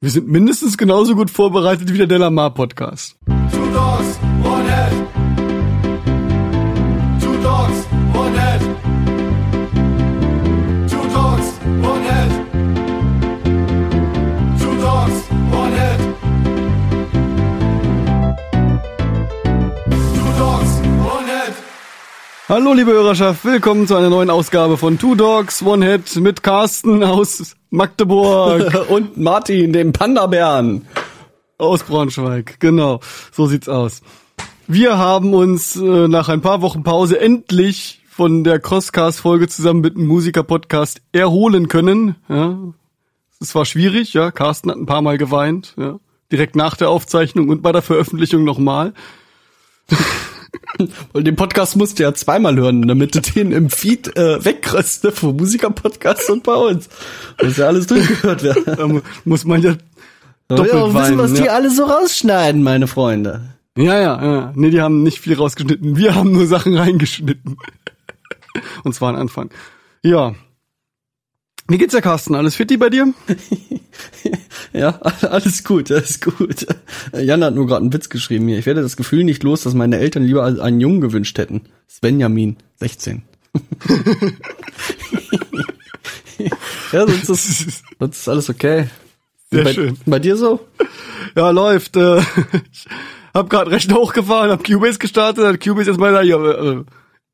Wir sind mindestens genauso gut vorbereitet wie der Delamar Podcast. Hallo liebe Hörerschaft, willkommen zu einer neuen Ausgabe von Two Dogs One Head mit Carsten aus Magdeburg, Und Martin, dem Panda-Bären. aus Braunschweig. Genau, so sieht's aus. Wir haben uns äh, nach ein paar Wochen Pause endlich von der Crosscast-Folge zusammen mit dem Musiker-Podcast erholen können. Ja, es war schwierig, ja. Carsten hat ein paar Mal geweint, ja. Direkt nach der Aufzeichnung und bei der Veröffentlichung nochmal. Und den Podcast musst du ja zweimal hören, damit du den im Feed äh, wegkriegst, ne? Vom Musiker-Podcast und bei uns. Muss ja alles durchgehört werden. Da mu- muss man ja doppelt ja, wissen, was die ja. alle so rausschneiden, meine Freunde. Ja, ja, ja. Nee, die haben nicht viel rausgeschnitten. Wir haben nur Sachen reingeschnitten. Und zwar am Anfang. Ja. Wie geht's dir, Carsten? Alles fit bei dir? Ja, alles gut, alles gut. Jan hat nur gerade einen Witz geschrieben hier. Ich werde das Gefühl nicht los, dass meine Eltern lieber einen Jungen gewünscht hätten. Svenjamin, 16. ja, sonst ist, sonst ist alles okay. Sehr bei, schön. Bei dir so? Ja, läuft. Äh, ich hab gerade recht hochgefahren, hab Cubase gestartet, hat Cubase jetzt mal ja, äh,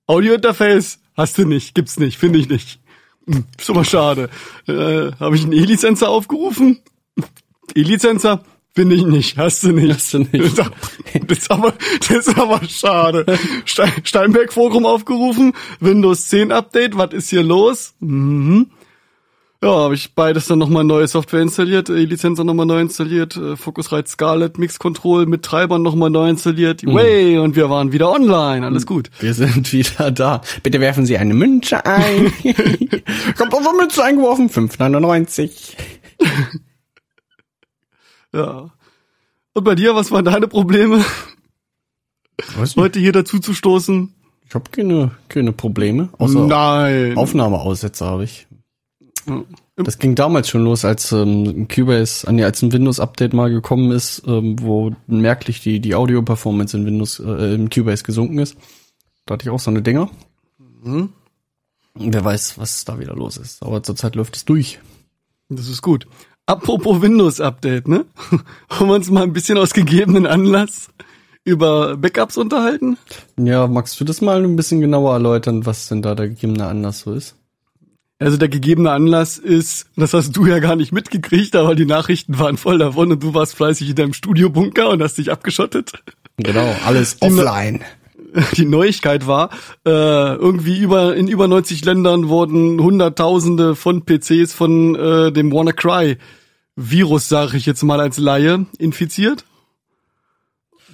Audio-Interface hast du nicht, gibt's nicht, finde ich nicht. Ist aber schade. Äh, habe ich einen E-Lizenzer aufgerufen? E-Lizenzer? Finde ich nicht, hast du nicht. Hast du nicht. Das ist aber, das ist aber schade. Stein, Steinberg Forum aufgerufen, Windows 10 Update, was ist hier los? Mhm. Ja, habe ich beides dann nochmal neue Software installiert, E-Lizenzer nochmal neu installiert, äh, Focusrite Scarlett Mix Control mit Treibern nochmal neu installiert. Way, und wir waren wieder online, alles gut. Wir sind wieder da. Bitte werfen Sie eine Münze ein. Kommt auf eine Münze eingeworfen. 5,99. Ja. Und bei dir, was waren deine Probleme, Was? heute hier dazu zu stoßen? Ich habe keine, keine Probleme. Außer Nein. Aufnahmeaussetzer habe ich. Das ging damals schon los, als ähm, Cubase, ah, nee, als ein Windows-Update mal gekommen ist, ähm, wo merklich die, die Audio-Performance in Windows, äh, im Cubase gesunken ist. Da hatte ich auch so eine Dinger. Mhm. Wer weiß, was da wieder los ist. Aber zurzeit läuft es durch. Das ist gut. Apropos Windows-Update, ne? Wollen wir uns mal ein bisschen aus gegebenen Anlass über Backups unterhalten? Ja, magst du das mal ein bisschen genauer erläutern, was denn da der gegebene Anlass so ist? Also der gegebene Anlass ist, das hast du ja gar nicht mitgekriegt, aber die Nachrichten waren voll davon und du warst fleißig in deinem Studiobunker und hast dich abgeschottet. Genau, alles Die- offline. Die Neuigkeit war, äh, irgendwie über in über 90 Ländern wurden Hunderttausende von PCs von äh, dem WannaCry Virus, sage ich jetzt mal als Laie, infiziert.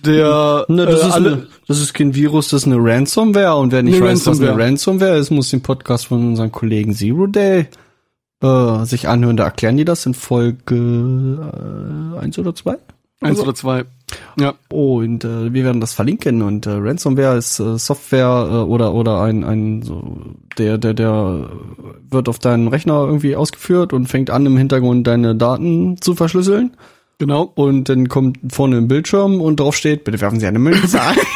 Der Ne, das, äh, ist alle, eine, das ist kein Virus, das ist eine Ransomware. Und wer nicht weiß, was eine Ransomware. Ransomware ist, muss den Podcast von unseren Kollegen Zero Day äh, sich anhören. Da erklären die das in Folge äh, eins oder zwei. eins oder zwei. Ja. Und äh, wir werden das verlinken. Und äh, Ransomware ist äh, Software äh, oder oder ein ein so der der der wird auf deinen Rechner irgendwie ausgeführt und fängt an im Hintergrund deine Daten zu verschlüsseln. Genau. Und dann kommt vorne ein Bildschirm und drauf steht, bitte werfen Sie eine Münze ein.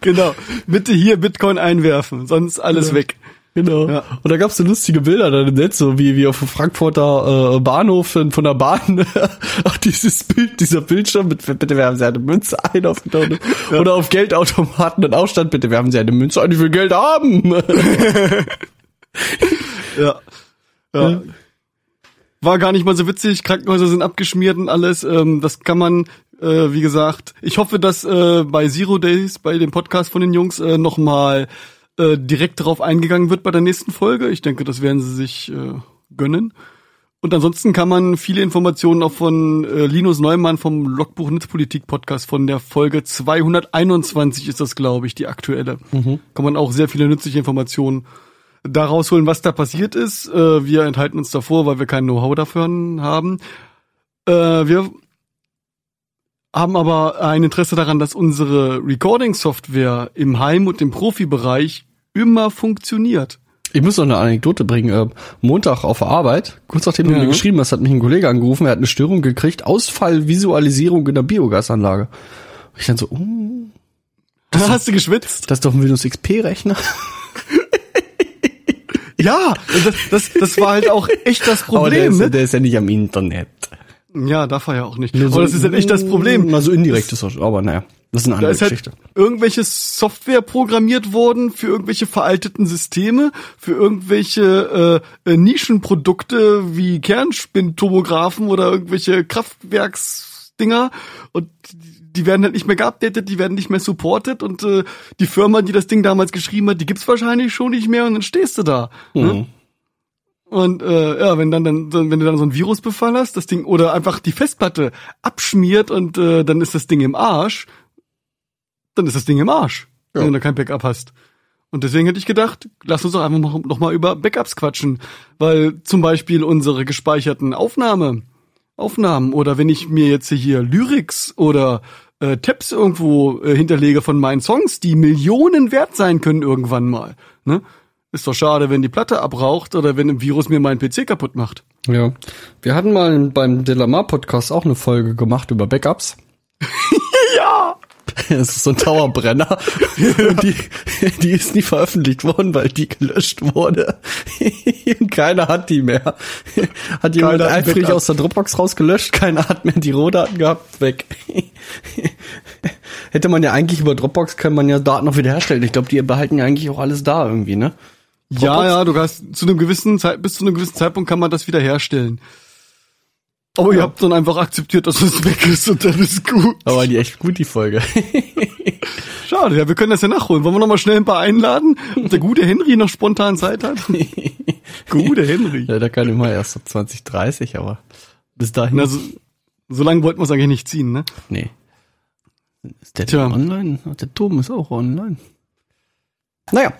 Genau. Bitte hier Bitcoin einwerfen, sonst alles weg. Genau. Ja. Und da gab's so lustige Bilder dann im Netz, so wie, wie auf dem Frankfurter äh, Bahnhof von, von der Bahn. Auch dieses Bild, dieser Bildschirm mit bitte werfen Sie eine Münze ein auf den Oder auf Geldautomaten dann auch stand, bitte werfen Sie eine Münze ein, ich will Geld haben. Ja. ja. War gar nicht mal so witzig. Krankenhäuser sind abgeschmiert und alles. Ähm, das kann man, äh, wie gesagt, ich hoffe, dass äh, bei Zero Days, bei dem Podcast von den Jungs, äh, nochmal äh, direkt darauf eingegangen wird bei der nächsten Folge. Ich denke, das werden sie sich äh, gönnen. Und ansonsten kann man viele Informationen auch von äh, Linus Neumann vom Logbuch Netzpolitik Podcast von der Folge 221 ist das, glaube ich, die aktuelle. Kann man auch sehr viele nützliche Informationen da rausholen, was da passiert ist. Äh, wir enthalten uns davor, weil wir kein Know-how dafür haben. Äh, wir haben aber ein Interesse daran, dass unsere Recording-Software im Heim- und im Profibereich immer funktioniert. Ich muss noch eine Anekdote bringen. Äh, Montag auf der Arbeit, kurz nachdem du Ja. mir geschrieben hast, hat mich ein Kollege angerufen, er hat eine Störung gekriegt, Ausfallvisualisierung in der Biogasanlage. Ich dann so, oh, Hast du geschwitzt? das ist doch ein Windows XP-Rechner. Ja, das, das, das war halt auch echt das Aber der Problem, ist, ne? der ist ja nicht am Internet. Ja, darf er ja auch nicht. Aber das ist halt echt das Problem. Also indirekt ist das, aber naja, das ist eine Da andere ist halt Geschichte. irgendwelche Software programmiert worden für irgendwelche veralteten Systeme, für irgendwelche äh, äh, Nischenprodukte wie Kernspintomographen oder irgendwelche Kraftwerksdinger und die werden halt nicht mehr geupdatet, die werden nicht mehr supported und äh, die Firma, die das Ding damals geschrieben hat, die gibt's wahrscheinlich schon nicht mehr und dann stehst du da. Ne? Mhm. Und äh, ja, wenn dann, dann wenn du dann so einen Virusbefall hast, das Ding oder einfach die Festplatte abschmiert und äh, dann ist das Ding im Arsch, dann ist das Ding im Arsch, Ja. wenn du kein Backup hast. Und deswegen hätte ich gedacht, lass uns doch einfach noch, noch mal über Backups quatschen, weil zum Beispiel unsere gespeicherten Aufnahme, Aufnahmen oder wenn ich mir jetzt hier Lyrics oder äh, Tabs irgendwo äh, hinterlege von meinen Songs, die Millionen wert sein können irgendwann mal, ne? Ist doch schade, wenn die Platte abraucht oder wenn ein Virus mir meinen PC kaputt macht. Ja. Wir hatten mal beim Delamar Podcast auch eine Folge gemacht über Backups. Das ist so ein Dauerbrenner. Und die, die ist nie veröffentlicht worden, weil die gelöscht wurde. Und keiner hat die mehr. Hat jemand Keiner eifrig aus der Dropbox rausgelöscht, keiner hat mehr die Rohdaten gehabt, weg. Hätte man ja eigentlich über Dropbox kann man ja Daten noch wiederherstellen. Ich glaube, die behalten ja eigentlich auch alles da irgendwie, ne? Ja, ja, du hast zu einem gewissen Zeit, bis zu einem gewissen Zeitpunkt kann man das wieder Aber ihr habt dann einfach akzeptiert, dass es weg ist und dann ist gut. Aber die echt gut, die Folge. Schade, ja, wir können das ja nachholen. Wollen wir noch mal schnell ein paar einladen? Und der gute Henry noch spontan Zeit hat? gute Henry. ja, da kann immer erst so 2030, aber bis dahin. Na, so, so lange wollten wir es eigentlich nicht ziehen, ne? Nee. Ist der Tja. online? Der Tom ist auch online. Naja.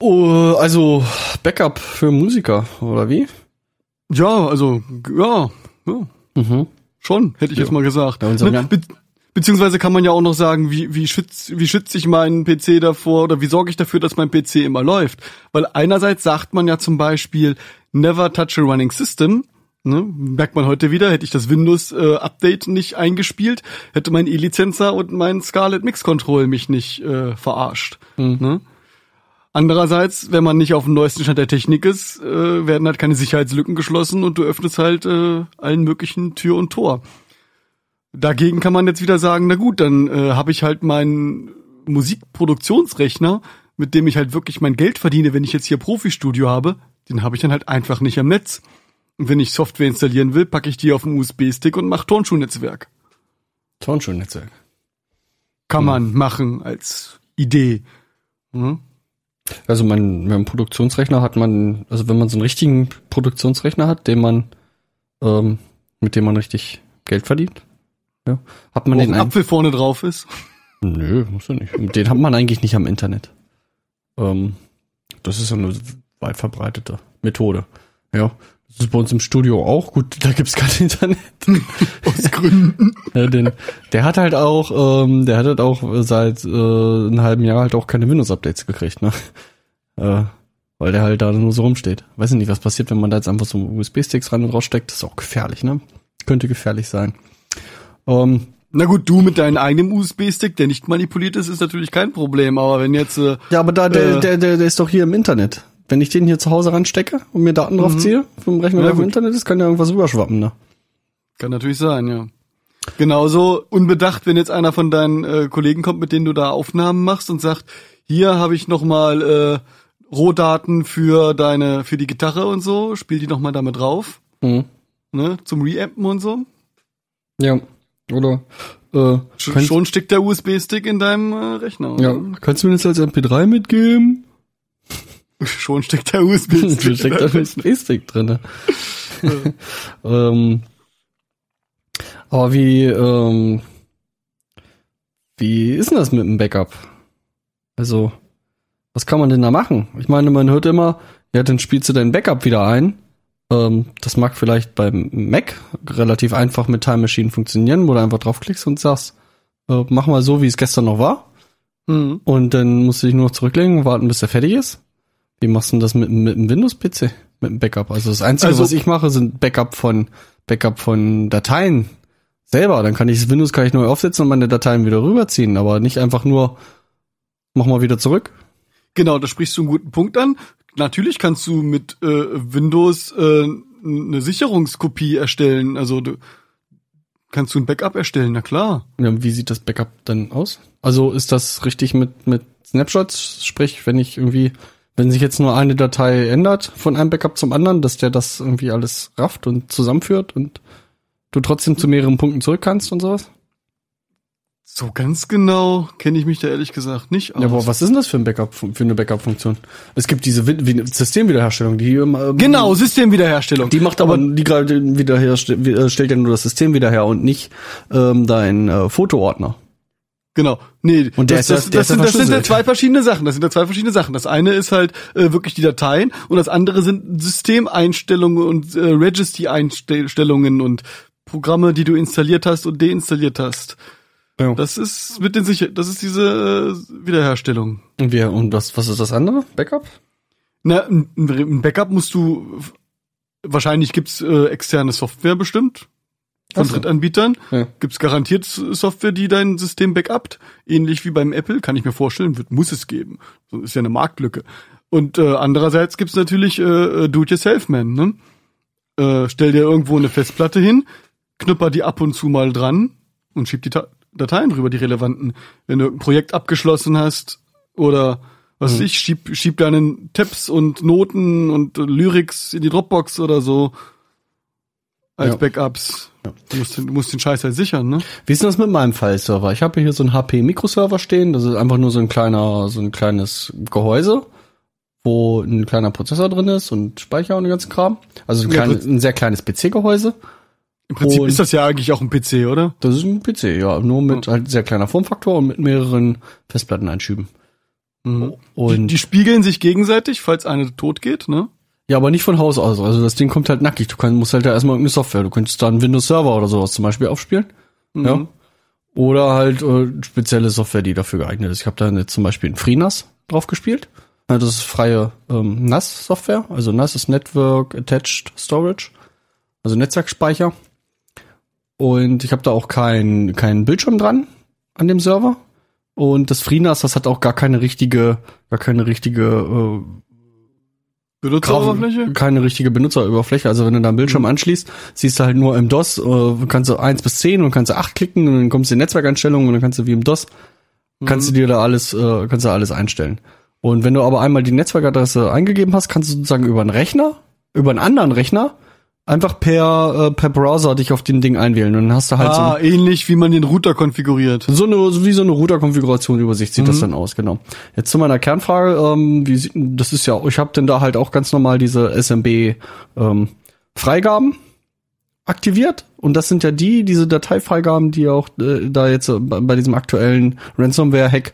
Oh, also Backup für Musiker, oder wie? Ja, also, ja, ja. Mhm. Schon, hätte ich jetzt mal gesagt. Ja, ne? ja. Be beziehungsweise kann man ja auch noch sagen, wie, wie schütze wie schütz ich meinen PC davor oder wie sorge ich dafür, dass mein PC immer läuft? Weil einerseits sagt man ja zum Beispiel, never touch a running system. Ne? Merkt man heute wieder, hätte ich das Windows-Update nicht eingespielt, hätte mein E-Lizenzer und mein Scarlett Mix Control mich nicht äh, verarscht. Ne? Andererseits, wenn man nicht auf dem neuesten Stand der Technik ist, äh, werden halt keine Sicherheitslücken geschlossen und du öffnest halt äh, allen möglichen Tür und Tor. Dagegen kann man jetzt wieder sagen, na gut, dann äh, habe ich halt meinen Musikproduktionsrechner, mit dem ich halt wirklich mein Geld verdiene, wenn ich jetzt hier Profi-Studio habe, den habe ich dann halt einfach nicht am Netz. Und wenn ich Software installieren will, packe ich die auf einen USB-Stick und mache Tonschuhnetzwerk. Tonschuhnetzwerk. Kann man machen als Idee. Mhm. Also mein, mein Produktionsrechner hat man, also wenn man so einen richtigen Produktionsrechner hat, den man, ähm, mit dem man richtig Geld verdient, ja, hat man Wo den ein Apfel vorne drauf ist. Nö, muss ja nicht. Den hat man eigentlich nicht am Internet. Ähm, das ist so eine weit verbreitete Methode. Ja. Das ist bei uns im Studio auch. Gut, da gibt's kein Internet. Aus Gründen. Ja, den, der hat halt auch, ähm, der hat halt auch seit äh, einem halben Jahr halt auch keine Windows-Updates gekriegt, ne? Äh, weil der halt da nur so rumsteht. Weiß ich nicht, was passiert, wenn man da jetzt einfach so USB-Sticks rein und raussteckt. Das ist auch gefährlich, ne? Könnte gefährlich sein. Ähm, Na gut, du mit deinem eigenen USB-Stick, der nicht manipuliert ist, ist natürlich kein Problem. Aber wenn jetzt äh, ja, aber da, der, Äh. der, der, der ist doch hier im Internet. Wenn ich den hier zu Hause ranstecke und mir Daten drauf ziehe, vom Rechner, Ja, der auf dem gut. Internet ist, kann ja irgendwas rüberschwappen, ne? Kann natürlich sein, ja. Genauso unbedacht, wenn jetzt einer von deinen äh, Kollegen kommt, mit denen du da Aufnahmen machst und sagt, hier habe ich noch mal äh, Rohdaten für deine für die Gitarre und so, spiel die noch mal damit drauf, Mhm. ne, zum Reampen und so. Ja. Oder äh, Sch schon steckt der USB-Stick in deinem äh, Rechner. ja, oder? kannst du mir das als MP3 mitgeben? Schon steckt der USB-Stick. steckt da ein USB-Stick drin. ähm, aber wie, ähm, wie ist denn das mit dem Backup? Also, was kann man denn da machen? Ich meine, man hört immer, ja, dann spielst du dein Backup wieder ein. Ähm, das mag vielleicht beim Mac relativ einfach mit Time Machine funktionieren, wo du einfach draufklickst und sagst, äh, mach mal so, wie es gestern noch war. Mhm. Und dann musst du dich nur noch zurücklegen und warten, bis er fertig ist. Wie machst du denn das mit, mit einem Windows-PC? Mit einem Backup? Also das Einzige, Also- was ich mache, sind Backup von Backup von Dateien selber. Dann kann ich das Windows kann ich neu aufsetzen und meine Dateien wieder rüberziehen, aber nicht einfach nur mach mal wieder zurück. Genau, da sprichst du einen guten Punkt an. Natürlich kannst du mit äh, Windows äh, eine Sicherungskopie erstellen. Also du kannst du ein Backup erstellen, na klar. Ja, wie sieht das Backup dann aus? Also ist das richtig mit mit Snapshots? Sprich, wenn ich irgendwie wenn sich jetzt nur eine Datei ändert von einem Backup zum anderen, dass der das irgendwie alles rafft und zusammenführt und du trotzdem zu mehreren Punkten zurück kannst und sowas? So ganz genau kenne ich mich da ehrlich gesagt nicht aus. Ja, aber was ist denn das für ein Backup, für eine Backup-Funktion? Es gibt diese Systemwiederherstellung, die immer, Genau, Systemwiederherstellung. die macht aber, die gerade wieder her, stellt ja nur das System wieder her und nicht ähm, dein äh, Fotoordner. Genau. Nee, Und der das, das, der das, sind, das sind ja zwei verschiedene Sachen. Das sind ja zwei verschiedene Sachen. Das eine ist halt äh, wirklich die Dateien und das andere sind Systemeinstellungen und äh, Registry-Einstellungen und Programme, die du installiert hast und deinstalliert hast. Ja. Das ist mit den sicher, das ist diese äh, Wiederherstellung. Und wir, und das, was ist das andere? Backup? Na, ein, ein Backup musst du wahrscheinlich gibt's äh, externe Software bestimmt von so. Drittanbietern. Ja. Gibt's garantiert Software, die dein System backupt, ähnlich wie beim Apple, kann ich mir vorstellen, wird muss es geben. So ist ja eine Marktlücke. Und äh, andererseits gibt's natürlich äh, Do-it-yourself-Man. Ne? Äh, stell dir irgendwo eine Festplatte hin, knüpper die ab und zu mal dran und schieb die Ta Dateien rüber, die relevanten. Wenn du ein Projekt abgeschlossen hast oder was weiß ich, schieb, schieb deinen Tabs und Noten und äh, Lyrics in die Dropbox oder so als Ja. Backups. Du musst, den- du musst den Scheiß halt sichern, ne? Wie ist denn das mit meinem File-Server? Ich habe hier so einen HP-Mikroserver stehen. Das ist einfach nur so ein kleiner, so ein kleines Gehäuse, wo ein kleiner Prozessor drin ist und Speicher und den ganzen Kram. Also ein, Ja, kleines, ein sehr kleines PC-Gehäuse. Im Prinzip Und- ist das ja eigentlich auch ein PC, oder? Das ist ein PC, ja, nur mit halt sehr kleiner Formfaktor und mit mehreren Festplatteneinschüben. Die, Und die spiegeln sich gegenseitig, falls eine tot geht, ne? Ja, aber nicht von Haus aus. Also das Ding kommt halt nackig. Du kannst, musst halt da erstmal irgendeine Software. Du könntest da einen Windows Server oder sowas zum Beispiel aufspielen. Ja. Oder halt äh, spezielle Software, die dafür geeignet ist. Ich habe da jetzt zum Beispiel ein FreeNAS drauf gespielt. Ja, Das ist freie ähm, NAS-Software. Also NAS ist Network Attached Storage, also Netzwerkspeicher. Und ich habe da auch keinen keinen Bildschirm dran an dem Server. Und das FreeNAS, das hat auch gar keine richtige, gar keine richtige äh, Benutzeroberfläche? keine richtige Benutzeroberfläche. Also wenn du da einen Bildschirm anschließt, siehst du halt nur im DOS, äh, kannst du 1 bis 10 und kannst du 8 klicken und dann kommst du in Netzwerkeinstellungen und dann kannst du wie im DOS, kannst du dir da alles, äh, kannst du alles einstellen. Und wenn du aber einmal die Netzwerkadresse eingegeben hast, kannst du sozusagen über einen Rechner, über einen anderen Rechner, einfach per, äh, per Browser dich auf den Ding einwählen. Und dann hast du halt so Ah, ähnlich wie man den Router konfiguriert. so eine, wie so eine Router-Konfiguration Übersicht sieht das dann aus, genau. Jetzt zu meiner Kernfrage, ähm, wie sieht, das ist ja, ich habe denn da halt auch ganz normal diese SMB ähm, Freigaben aktiviert und das sind ja die, diese Dateifreigaben, die auch äh, da jetzt äh, bei, bei diesem aktuellen Ransomware-Hack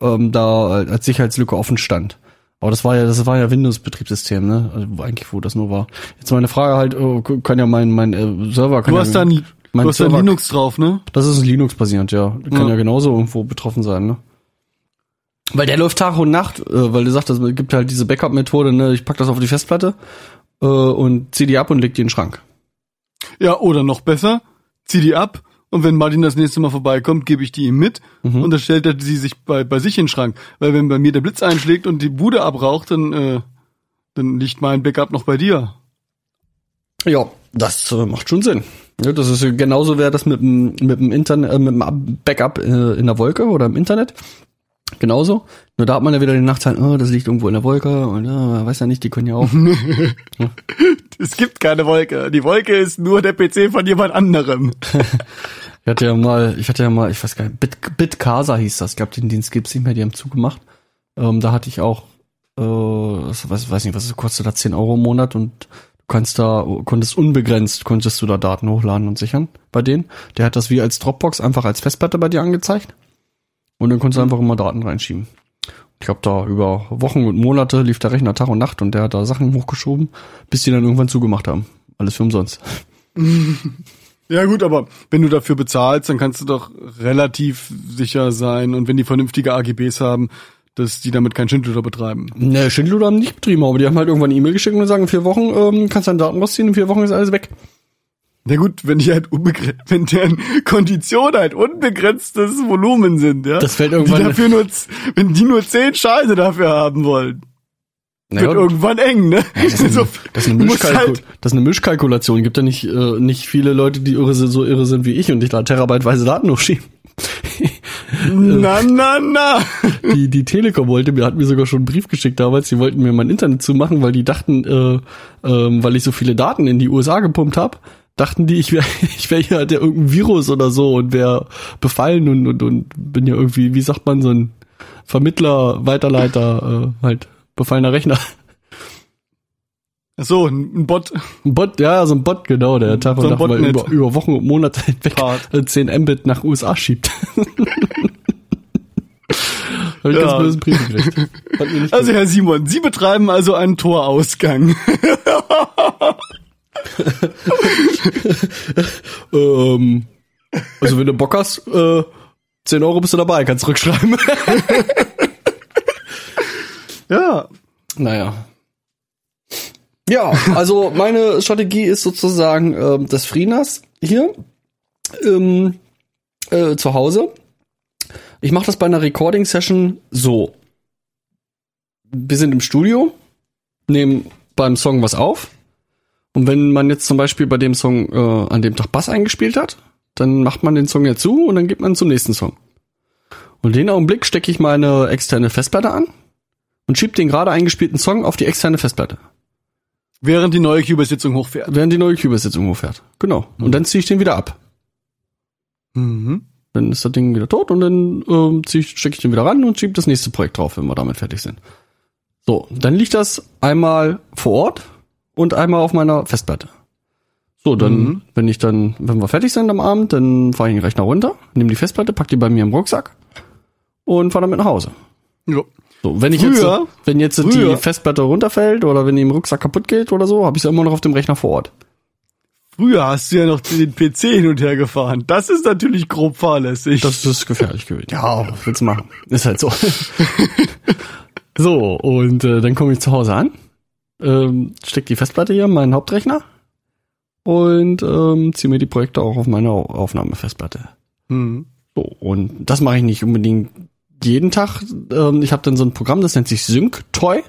ähm, da äh, als Sicherheitslücke offen stand. Aber das war ja, das war ja Windows-Betriebssystem, ne? Also wo eigentlich, wo das nur war. Jetzt meine Frage halt, oh, kann ja mein, mein äh, Server kann Du ja, hast da ein, mein du hast da Server- Linux drauf, ne? das ist Linux-basierend, ja. Kann Ja. ja. genauso irgendwo betroffen sein, ne? Weil der läuft Tag und Nacht, äh, weil du sagst, es gibt halt diese Backup-Methode, ne? Ich pack das auf die Festplatte äh, und zieh die ab und leg die in den Schrank. Ja, oder noch besser, zieh die ab und wenn Martin das nächste Mal vorbeikommt, gebe ich die ihm mit Mhm. und dann stellt er sie sich bei, bei sich in den Schrank. Weil wenn bei mir der Blitz einschlägt und die Bude abraucht, dann, äh, dann liegt mein Backup noch bei dir. Ja, das äh, macht schon Sinn. Ja, das ist genauso wäre das mit dem mit dem Internet, äh, mit dem Backup äh, in der Wolke oder im Internet. Genauso. Nur da hat man ja wieder den Nachteil, oh, das liegt irgendwo in der Wolke und ja, weiß ja nicht, die können ja auch. Es gibt keine Wolke. Die Wolke ist nur der PC von jemand anderem. Ich hatte ja mal, ich hatte ja mal, ich weiß gar nicht, Bit, Bitcasa hieß das. Ich glaube, den Dienst gibt's nicht mehr, die haben zugemacht. Ähm, da hatte ich auch, äh, weiß, weiß nicht, was es kostet da 10 Euro im Monat und du kannst da, konntest unbegrenzt, konntest du da Daten hochladen und sichern bei denen. Der hat das wie als Dropbox einfach als Festplatte bei dir angezeigt. Und dann konntest du einfach immer Daten reinschieben. Ich habe da über Wochen und Monate lief der Rechner Tag und Nacht und der hat da Sachen hochgeschoben, bis die dann irgendwann zugemacht haben. Alles für umsonst. Ja gut, aber wenn du dafür bezahlst, dann kannst du doch relativ sicher sein. Und wenn die vernünftige AGBs haben, dass die damit kein Schindluder betreiben. Ne, Schindluder haben nicht betrieben, aber die haben halt irgendwann eine E-Mail geschickt und sagen, in vier Wochen ähm, kannst du deine Daten rausziehen, in vier Wochen ist alles weg. Na gut, wenn die halt unbegrenzt, wenn deren Konditionen halt unbegrenztes Volumen sind, ja. Das fällt irgendwann- Die dafür nur, wenn die nur zehn Scheine dafür haben wollen, Naja, wird irgendwann eng, ne? das, ist eine, So, das, ist eine halt, das ist eine Mischkalkulation. Gibt ja nicht, äh, nicht viele Leute, die irre so irre sind wie ich und dich da terabyteweise Daten hochschieben. na, na, na. die, die Telekom wollte mir, hat mir sogar schon einen Brief geschickt damals, die wollten mir mein Internet zumachen, weil die dachten, äh, ähm, weil ich so viele Daten in die USA gepumpt habe, dachten die, ich wäre ich wär ja der irgendein Virus oder so und wäre befallen und, und, und bin ja irgendwie, wie sagt man, so ein Vermittler, Weiterleiter, äh, halt befallener Rechner. Ach So, ein Bot. Ein Bot, ja, so ein Bot, genau, der Tag So und über, über Wochen und Monate hinweg Part. äh, 10 Mbit nach USA schiebt. Hab ich Ja. ganz bösen Brief gekriegt. Also Herr Simon, Sie betreiben also einen Torausgang. Ähm, also wenn du Bock hast, äh, 10 Euro bist du dabei, kannst rückschreiben. ja. naja. Ja, also meine Strategie ist sozusagen ähm, das Freenas hier ähm, äh, zu Hause. Ich mache das bei einer Recording-Session so. Wir sind im Studio, nehmen beim Song was auf. Und wenn man jetzt zum Beispiel bei dem Song äh, an dem Tag Bass eingespielt hat, dann macht man den Song ja zu und dann geht man zum nächsten Song. Und in den Augenblick stecke ich meine externe Festplatte an und schieb den gerade eingespielten Song auf die externe Festplatte, Während die neue Cubase-Sitzung hochfährt. während die neue Cubase-Sitzung hochfährt. Genau. Und dann ziehe ich den wieder ab. Mhm. Dann ist das Ding wieder tot und dann ich- stecke ich den wieder ran und schiebe das nächste Projekt drauf, wenn wir damit fertig sind. So, dann liegt das einmal vor Ort und einmal auf meiner Festplatte. So, dann, Mhm. wenn ich dann, wenn wir fertig sind am Abend, dann fahre ich den Rechner runter, nehme die Festplatte, pack die bei mir im Rucksack und fahre damit nach Hause. Ja. So, wenn ich Früher- jetzt, wenn jetzt die früher- Festplatte runterfällt oder wenn die im Rucksack kaputt geht oder so, habe ich sie immer noch auf dem Rechner vor Ort. Früher hast du ja noch den PC hin und her gefahren. Das ist natürlich grob fahrlässig. Das ist gefährlich gewesen. Ja, willst du machen? Ist halt so. so, und äh, dann komme ich zu Hause an, ähm, steck die Festplatte hier in meinen Hauptrechner und ähm, ziehe mir die Projekte auch auf meine Au- Aufnahmefestplatte. mhm. So, und das mache ich nicht unbedingt jeden Tag. Ähm, ich habe dann so ein Programm, das nennt sich SyncToy.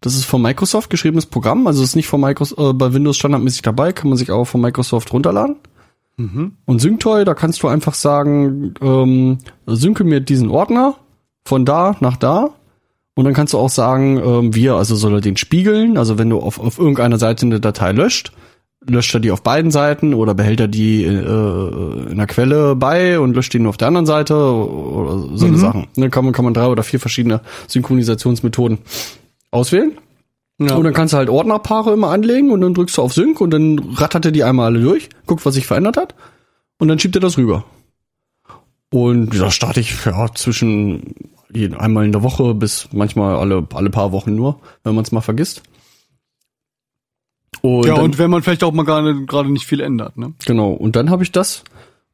Das ist von Microsoft geschriebenes Programm, also ist nicht von Microsoft, äh, bei Windows standardmäßig dabei, kann man sich auch von Microsoft runterladen. Mhm. Und SyncToy, da kannst du einfach sagen, ähm, synke mir diesen Ordner von da nach da. Und dann kannst du auch sagen, ähm, wir, also soll er den spiegeln. Also wenn du auf, auf irgendeiner Seite eine Datei löscht, löscht er die auf beiden Seiten oder behält er die äh, in der Quelle bei und löscht die nur auf der anderen Seite oder so eine Sachen. Dann kann man, kann man drei oder vier verschiedene Synchronisationsmethoden auswählen. Ja. Und dann kannst du halt Ordnerpaare immer anlegen und dann drückst du auf Sync und dann rattert er die einmal alle durch, guckt, was sich verändert hat und dann schiebt er das rüber. Und da starte ich ja zwischen einmal in der Woche bis manchmal alle, alle paar Wochen nur, wenn man es mal vergisst. Und ja, dann, und wenn man vielleicht auch mal gerade nicht viel ändert, ne? genau, und dann habe ich das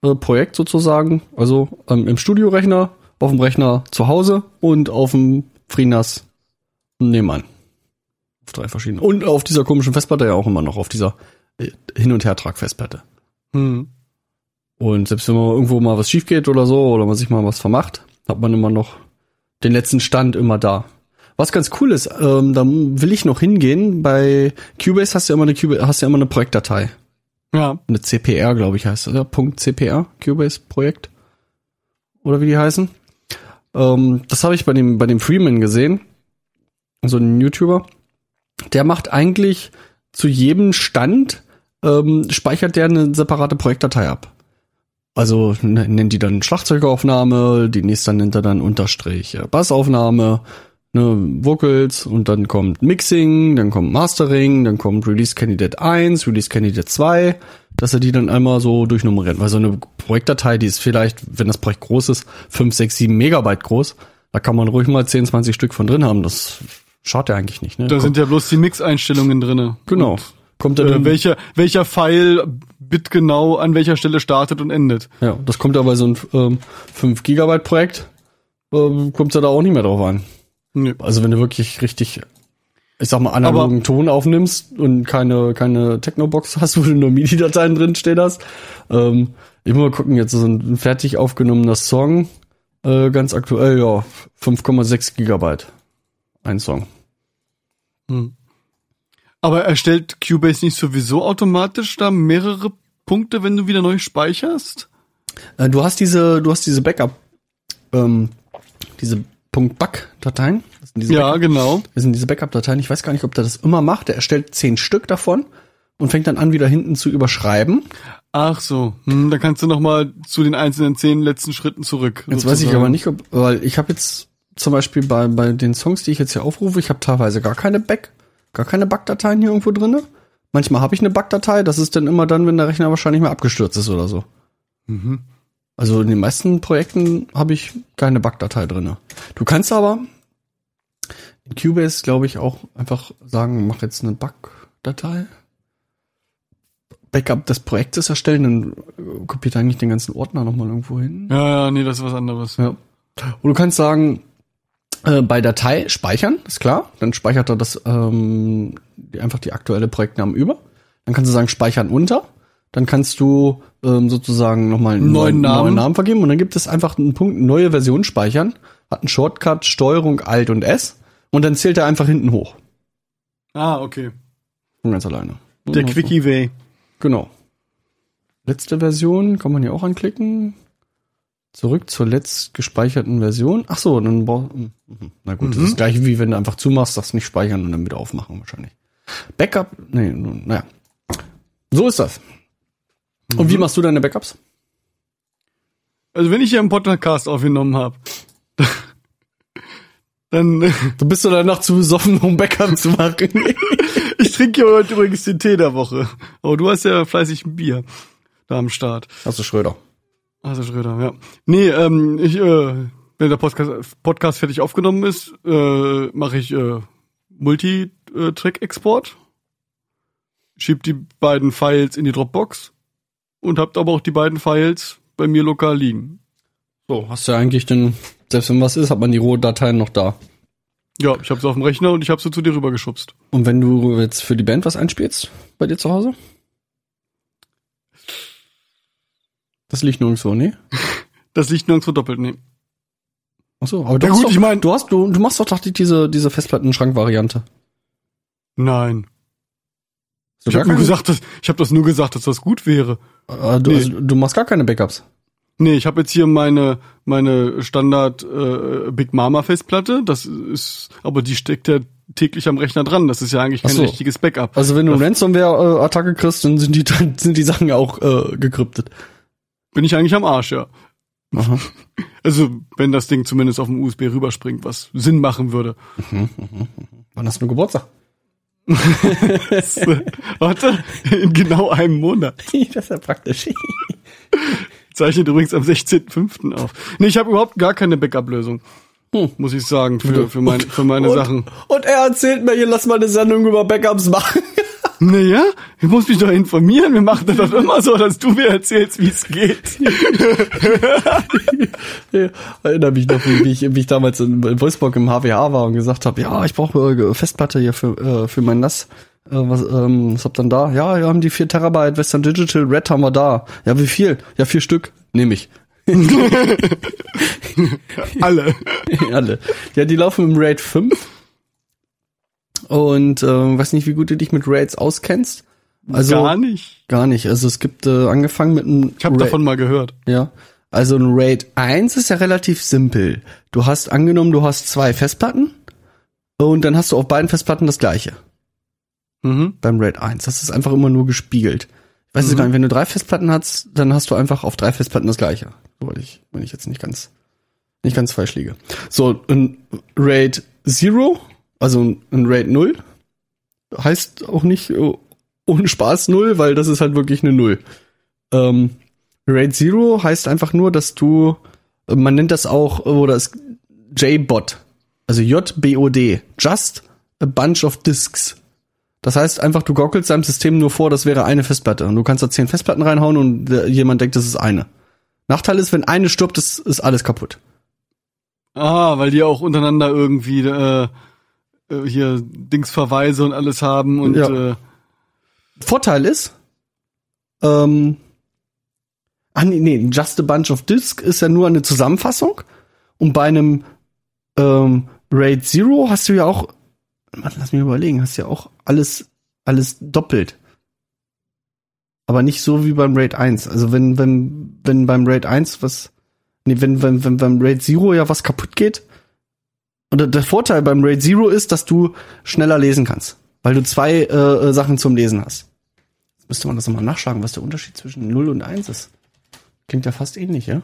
äh, Projekt sozusagen, also ähm, im Studiorechner, auf dem Rechner zu Hause und auf dem FreeNAS nebenan. Auf drei verschiedenen. Und auf dieser komischen Festplatte ja auch immer noch, auf dieser äh, Hin- und Hertrag-Festplatte. Mhm. Und selbst wenn mal irgendwo mal was schief geht oder so, oder man sich mal was vermacht, hat man immer noch den letzten Stand immer da. Was ganz cool ist, ähm, da will ich noch hingehen. Bei Cubase hast du ja immer eine Cubase, hast du ja immer eine Projektdatei. Ja. Eine CPR, glaube ich, heißt das, oder? Punkt CPR, Cubase Projekt. Oder wie die heißen. Ähm, das habe ich bei dem, bei dem Freeman gesehen. So ein YouTuber. Der macht eigentlich zu jedem Stand, ähm, speichert der eine separate Projektdatei ab. Also ne- nennt die dann Schlagzeugaufnahme, die nächste nennt er dann Unterstrich äh, Bassaufnahme, ne, Vocals und dann kommt Mixing, dann kommt Mastering, dann kommt Release Candidate 1, Release Candidate 2, dass er die dann einmal so durchnummeriert. Weil so eine Projektdatei, die ist vielleicht, wenn das Projekt groß ist, 5, 6, 7 Megabyte groß, da kann man ruhig mal 10, 20 Stück von drin haben. Das schaut ja eigentlich nicht. Ne? Da sind ja bloß die Mix-Einstellungen drinne. genau. Und, Kommt dann äh, welcher, welcher Pfeil bitgenau an welcher Stelle startet und endet. Ja, das kommt ja bei so einem ähm, 5 Gigabyte Projekt, ähm, kommt ja da auch nicht mehr drauf an. Nö. Also wenn du wirklich richtig, ich sag mal, analogen Ton aufnimmst und keine, keine Technobox hast, wo du nur MIDI-Dateien drin stehen hast. Ähm, ich muss mal gucken, jetzt so ein fertig aufgenommener Song, äh, ganz aktuell, ja, 5,6 Gigabyte. Ein Song. Aber erstellt Cubase nicht sowieso automatisch da mehrere Punkte, wenn du wieder neu speicherst? Äh, du hast diese, du hast diese Backup, ähm, diese .back-Dateien. Das sind diese Ja, genau. Das sind diese Backup-Dateien. Ich weiß gar nicht, ob der das immer macht. Der erstellt zehn Stück davon und fängt dann an, wieder hinten zu überschreiben. Ach so, hm, da kannst du noch mal zu den einzelnen zehn letzten Schritten zurück. Jetzt weiß ich sozusagen. aber nicht, ob, weil ich habe jetzt zum Beispiel bei, bei den Songs, die ich jetzt hier aufrufe, ich habe teilweise gar keine Back, gar keine Backdateien hier irgendwo drinne. Manchmal habe ich eine Backdatei, das ist dann immer dann, wenn der Rechner wahrscheinlich mal abgestürzt ist oder so. Mhm. Also in den meisten Projekten habe ich keine Backdatei drinne. Du kannst aber in Cubase, glaube ich, auch einfach sagen, mach jetzt eine Backdatei. Backup des Projektes erstellen, dann äh, kopiert er eigentlich den ganzen Ordner nochmal irgendwo hin. Ja, ja, nee, das ist was anderes. Ja. Und du kannst sagen, äh, bei Datei speichern, ist klar. Dann speichert er das ähm, die, einfach die aktuelle Projektnamen über. Dann kannst du sagen, speichern unter. Dann kannst du ähm, sozusagen nochmal einen Neuen neuen, Namen. neuen Namen vergeben. Und dann gibt es einfach einen Punkt, neue Version speichern. Hat einen Shortcut, Steuerung, Alt und S. Und dann zählt er einfach hinten hoch. Ah, okay. Von ganz alleine. Der Quickie Way. Genau. Letzte Version kann man hier auch anklicken. Zurück zur letzt gespeicherten Version. Ach so, dann brauch, mhm. na gut, das ist das gleiche wie wenn du einfach zumachst, das nicht speichern und dann wieder aufmachen wahrscheinlich. Backup, nee, nun, naja. So ist das. Und wie machst du deine Backups? Also wenn ich hier einen Podcast aufgenommen habe, dann Du bist doch danach zu besoffen, um Backup zu machen. ich trinke ja heute übrigens den Tee der Woche. Aber du hast ja fleißig ein Bier da am Start. Hast du Schröder. Also Schröder, ja. Nee, ähm, ich, äh, wenn der Podcast, Podcast fertig aufgenommen ist, äh, mache ich äh, Multi-Track-Export, schieb die beiden Files in die Dropbox und habt aber auch die beiden Files bei mir lokal liegen. So, hast du eigentlich denn, selbst wenn was ist, hat man die Rohdateien noch da. Ja, ich habe sie auf dem Rechner und ich habe sie zu dir rübergeschubst. Und wenn du jetzt für die Band was einspielst, bei dir zu Hause? Das liegt nirgendwo, nee? Das liegt nirgendwo doppelt, nee. Ach so, aber du Ja hast gut, doch, ich mein- du hast du, du machst doch, doch die, diese diese Festplattenschrank-Variante. Nein. So Ich habe nur gesagt, dass, ich habe das nur gesagt, dass das gut wäre. äh, du, Nee. also, du machst gar keine Backups. Nee, ich habe jetzt hier meine meine Standard äh, Big Mama Festplatte, das ist aber die steckt ja täglich am Rechner dran, das ist ja eigentlich kein so. richtiges Backup. Also wenn du eine Ransomware-Attacke kriegst, dann sind die dann sind die Sachen auch äh, gekryptet. Bin ich eigentlich am Arsch, ja. Aha. Also, wenn das Ding zumindest auf dem USB rüberspringt, was Sinn machen würde. Wann hast du Geburtstag? Warte, in genau einem Monat. das ist ja praktisch. Zeichnet übrigens am 16.05. auf. Nee, ich habe überhaupt gar keine Backup-Lösung. Muss ich sagen, für, für, mein, für meine und, Sachen. Und er erzählt mir, hier lass mal eine Sendung über Backups machen. Naja, ich muss mich doch informieren. Wir machen das doch immer so, dass du mir erzählst, wie es geht. Ja, erinnere mich noch, wie ich, wie ich damals in Wolfsburg im HWA war und gesagt habe, ja, ich brauche äh, Festplatte hier für, äh, für mein NAS. Äh, was, ähm, was habt ihr denn da? Ja, wir haben die 4 Terabyte Western Digital Red haben wir da. Ja, wie viel? Ja, vier Stück. Nehme ich. Alle. Alle. Ja, die laufen im RAID 5. Und äh, weiß nicht, wie gut du dich mit RAIDs auskennst. Also Gar nicht. gar nicht. Also es gibt äh, angefangen mit einem Ich habe davon mal gehört. Ja. Also ein RAID 1 ist ja relativ simpel. Du hast angenommen, du hast zwei Festplatten und dann hast du auf beiden Festplatten das gleiche Mhm. beim RAID 1. Das ist einfach immer nur gespiegelt. Ich weiß es gar nicht, wenn du drei Festplatten hast, dann hast du einfach auf drei Festplatten das gleiche. So, weil ich, wenn ich jetzt nicht ganz, nicht ganz falsch liege. So, ein RAID 0, also ein RAID 0, heißt auch nicht äh, ohne Spaß 0, weil das ist halt wirklich eine 0. Ähm, RAID 0 heißt einfach nur, dass du, man nennt das auch, oder es JBOD, also J-B-O-D, Just a Bunch of Disks. Das heißt einfach, du gockelst deinem System nur vor, das wäre eine Festplatte. Und du kannst da zehn Festplatten reinhauen und äh, jemand denkt, das ist eine. Nachteil ist, wenn eine stirbt, ist, ist alles kaputt. Ah, weil die auch untereinander irgendwie äh, äh, hier Dingsverweise und alles haben und Ja. äh, Vorteil ist, ähm, ah, nee, nee, Just a Bunch of Disc ist ja nur eine Zusammenfassung. Und bei einem ähm, Raid Zero hast du ja auch, lass mich überlegen, hast ja auch alles, alles doppelt. Aber nicht so wie beim Raid 1. Also wenn, wenn, wenn beim Raid 1 was, nee, wenn, wenn, wenn beim Raid Zero ja was kaputt geht, oder der Vorteil beim Raid Zero ist, dass du schneller lesen kannst, weil du zwei äh, äh, Sachen zum Lesen hast. Jetzt müsste man das nochmal nachschlagen, was der Unterschied zwischen 0 und 1 ist. Klingt ja fast ähnlich, ja?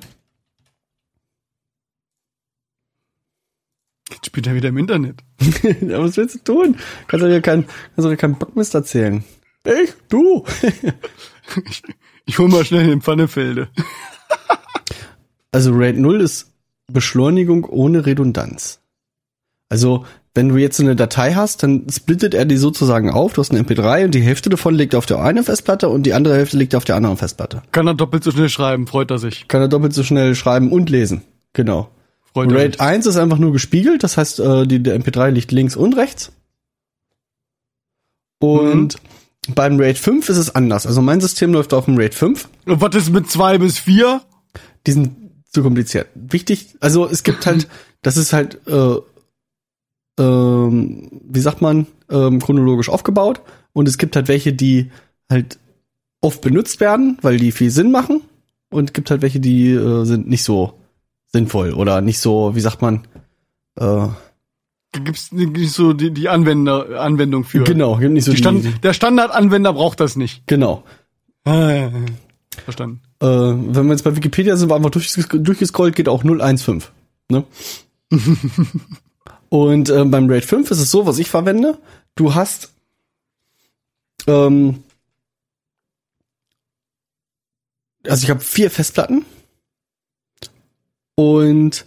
jetzt spielt er wieder im Internet. ja, was willst du tun? Kannst du dir keinen, kannst du keinen Bockmist erzählen. Ich? Du? Ich, ich hol mal schnell den Pfannefelde. Also RAID 0 ist Beschleunigung ohne Redundanz. Also, wenn du jetzt so eine Datei hast, dann splittet er die sozusagen auf. Du hast eine MP3 und die Hälfte davon liegt auf der einen Festplatte und die andere Hälfte liegt auf der anderen Festplatte. Kann er doppelt so schnell schreiben, freut er sich. Kann er doppelt so schnell schreiben und lesen. Genau. Freut RAID sich. 1 ist einfach nur gespiegelt, das heißt, äh, die, der MP3 liegt links und rechts. Und beim RAID 5 ist es anders. Also mein System läuft auf dem RAID 5. Und was ist mit zwei bis vier? Die sind zu kompliziert. Wichtig, also es gibt halt, das ist halt, äh, ähm, wie sagt man, ähm, chronologisch aufgebaut. Und es gibt halt welche, die halt oft benutzt werden, weil die viel Sinn machen. Und es gibt halt welche, die äh, sind nicht so sinnvoll oder nicht so, wie sagt man, äh, Gibt's nicht so die, die Anwender, Anwendung für. genau, gibt nicht so Die die, Stand, der Standardanwender braucht das nicht. genau. Ah, ja, ja. Verstanden. Äh, wenn wir jetzt bei Wikipedia sind, wir einfach durch, durchgescrollt, geht auch 015. Ne? Und äh, beim RAID 5 ist es so, was ich verwende. Du hast ähm, also ich habe vier Festplatten und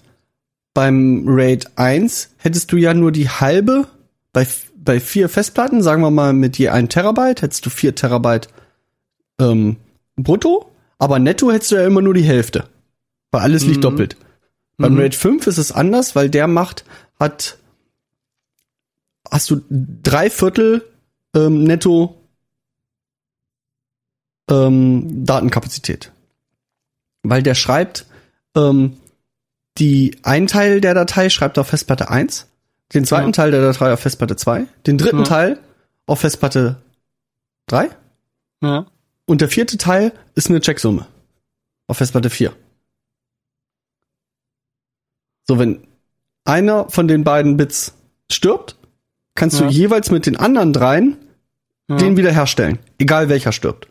beim RAID 1 hättest du ja nur die halbe bei, bei vier Festplatten, sagen wir mal mit je ein Terabyte, hättest du vier Terabyte ähm, brutto, aber netto hättest du ja immer nur die Hälfte. Weil alles liegt Mhm. doppelt. Beim Mhm. RAID 5 ist es anders, weil der macht, hat, hast du drei Viertel ähm, netto ähm, Datenkapazität. Weil der schreibt, ähm, die ein Teil der Datei schreibt auf Festplatte 1, den zweiten Ja. Teil der Datei auf Festplatte 2, den dritten Ja. Teil auf Festplatte 3 Ja. und der vierte Teil ist eine Checksumme auf Festplatte 4. So, wenn einer von den beiden Bits stirbt, kannst Ja. du jeweils mit den anderen dreien ja. den wiederherstellen, egal welcher stirbt.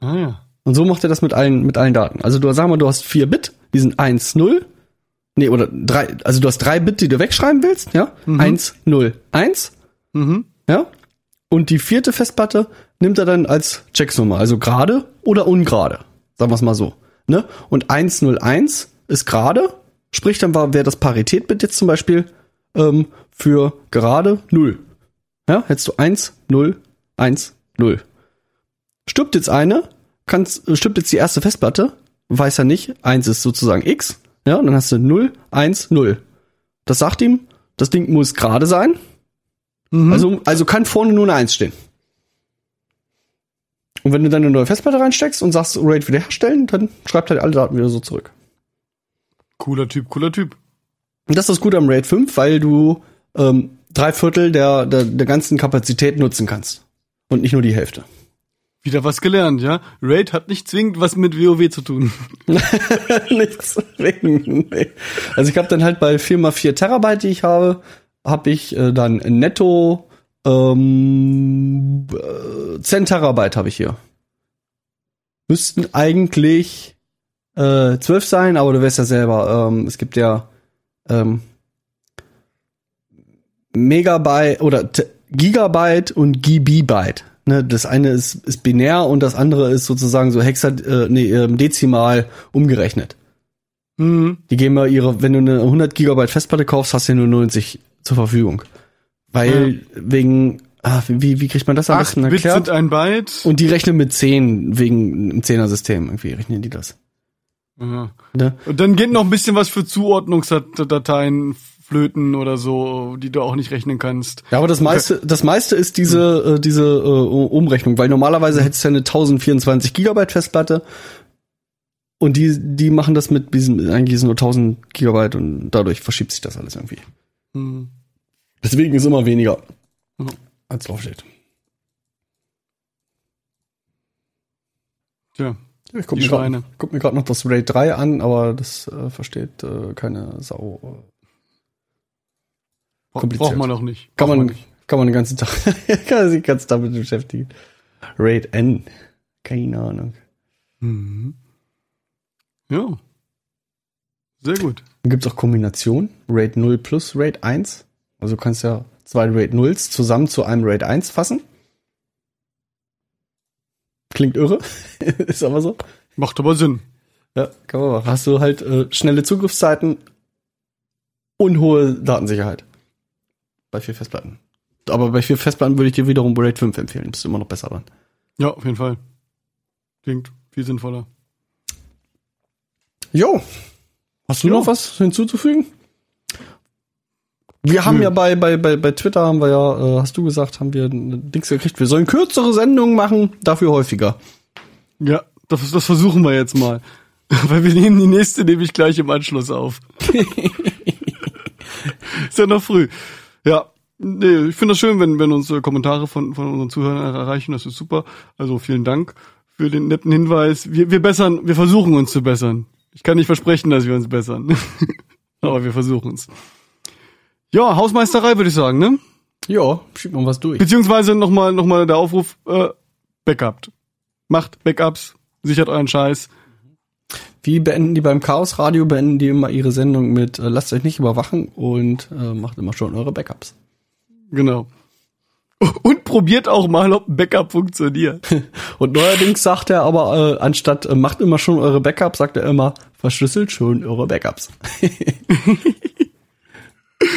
ah, ja. Und so macht er das mit allen, mit allen Daten. Also du sag mal, du hast vier Bit, die sind 1, 0. Nee, oder drei, also du hast drei Bit, die du wegschreiben willst, ja? Mhm. 1, 0, 1, Mhm. ja? Und die vierte Festplatte nimmt er dann als Checksumme, also gerade oder ungerade. Sagen wir es mal so. Ne? Und 101 ist gerade, sprich dann wäre das Parität-Bit jetzt zum Beispiel ähm, für gerade 0. Ja, hättest du 1, 0, 1, 0. Stirbt jetzt eine, kannst, stirbt jetzt die erste Festplatte, weiß er nicht, 1 ist sozusagen X, ja, und dann hast du 0, 1, 0. Das sagt ihm, das Ding muss gerade sein, Mhm. also, also kann vorne nur eine 1 stehen. Und wenn du dann eine neue Festplatte reinsteckst und sagst, RAID wiederherstellen, dann schreibt halt alle Daten wieder so zurück. Cooler Typ, cooler Typ. Und das ist das Gute am RAID 5, weil du ähm, drei Viertel der, der, der ganzen Kapazität nutzen kannst. Und nicht nur die Hälfte. Wieder was gelernt, ja? Raid hat nicht zwingend was mit WoW zu tun. Nichts wegen. Nee. Also ich habe dann halt bei 4x4 Terabyte, die ich habe, habe ich äh, dann netto ähm, äh, 10 Terabyte habe ich hier. Müssten eigentlich äh, 12 sein, aber du weißt ja selber, ähm, es gibt ja ähm, Megabyte oder T Gigabyte und Gibibyte. Ne, das eine ist, ist binär und das andere ist sozusagen so hexa, äh, nee, ähm, dezimal umgerechnet. Mhm. Die geben ja ihre, wenn du eine 100 Gigabyte Festplatte kaufst, hast du nur 90 zur Verfügung. Weil wegen, ah, wie, wie kriegt man das am Acht besten Bit erklärt? sind ein Byte. Und die rechnen mit 10 wegen einem 10er System. Irgendwie rechnen die das. Ja. Ne? Und dann geht noch ein bisschen was für Zuordnungsdateien flöten oder so, die du auch nicht rechnen kannst. Ja, aber das meiste, das meiste ist diese, äh, diese äh, Umrechnung, weil normalerweise hättest du ja eine 1024 Gigabyte Festplatte und die, die machen das mit diesen, eigentlich ist nur 1000 Gigabyte und dadurch verschiebt sich das alles irgendwie. Hm. Deswegen ist immer weniger, Ja. als draufsteht. Tja, Ich guck mir, Schweine. guck mir gerade noch das RAID 3 an, aber das äh, versteht äh, keine Sau. bra- Kompliziert. braucht man doch nicht. Kann Braucht man, nicht. kann man den ganzen Tag, kann sich den ganzen Tag mit beschäftigen. RAID N. Keine Ahnung. Mhm. Ja. Sehr gut. Dann gibt's auch Kombinationen. RAID 0 plus RAID 1. Also du kannst ja zwei RAID 0s zusammen zu einem RAID 1 fassen. Klingt irre. Ist aber so. Macht aber Sinn. Ja, kann man machen. Hast du halt äh, schnelle Zugriffszeiten und hohe Datensicherheit. Bei vier Festplatten. Aber bei vier Festplatten würde ich dir wiederum RAID 5 empfehlen. Bist du immer noch besser dran. Ja, auf jeden Fall. Klingt viel sinnvoller. Jo. Hast du Jo. noch was hinzuzufügen? Wir haben Nö. ja bei, bei, bei, bei Twitter haben wir ja, äh, hast du gesagt, haben wir ein Dings gekriegt. Wir sollen kürzere Sendungen machen, dafür häufiger. Ja, das, das versuchen wir jetzt mal. Weil wir nehmen die nächste nämlich gleich im Anschluss auf. Ist ja noch früh. Ja, nee, ich finde das schön, wenn, wenn uns äh, Kommentare von, von unseren Zuhörern erreichen. Das ist super. Also vielen Dank für den netten Hinweis. Wir, wir bessern, wir versuchen uns zu bessern. Ich kann nicht versprechen, dass wir uns bessern. Aber wir versuchen es. Ja, Hausmeisterei würde ich sagen, ne? Ja, schieb mal was durch. Beziehungsweise nochmal noch mal der Aufruf, äh, Backupt. Macht Backups, sichert euren Scheiß. Wie beenden die beim Chaos Radio? Beenden die immer ihre Sendung mit äh, Lasst euch nicht überwachen und äh, macht immer schon eure Backups. Genau. Und probiert auch mal, ob ein Backup funktioniert. Und neuerdings sagt er aber, äh, anstatt äh, macht immer schon eure Backups, sagt er immer, verschlüsselt schon eure Backups.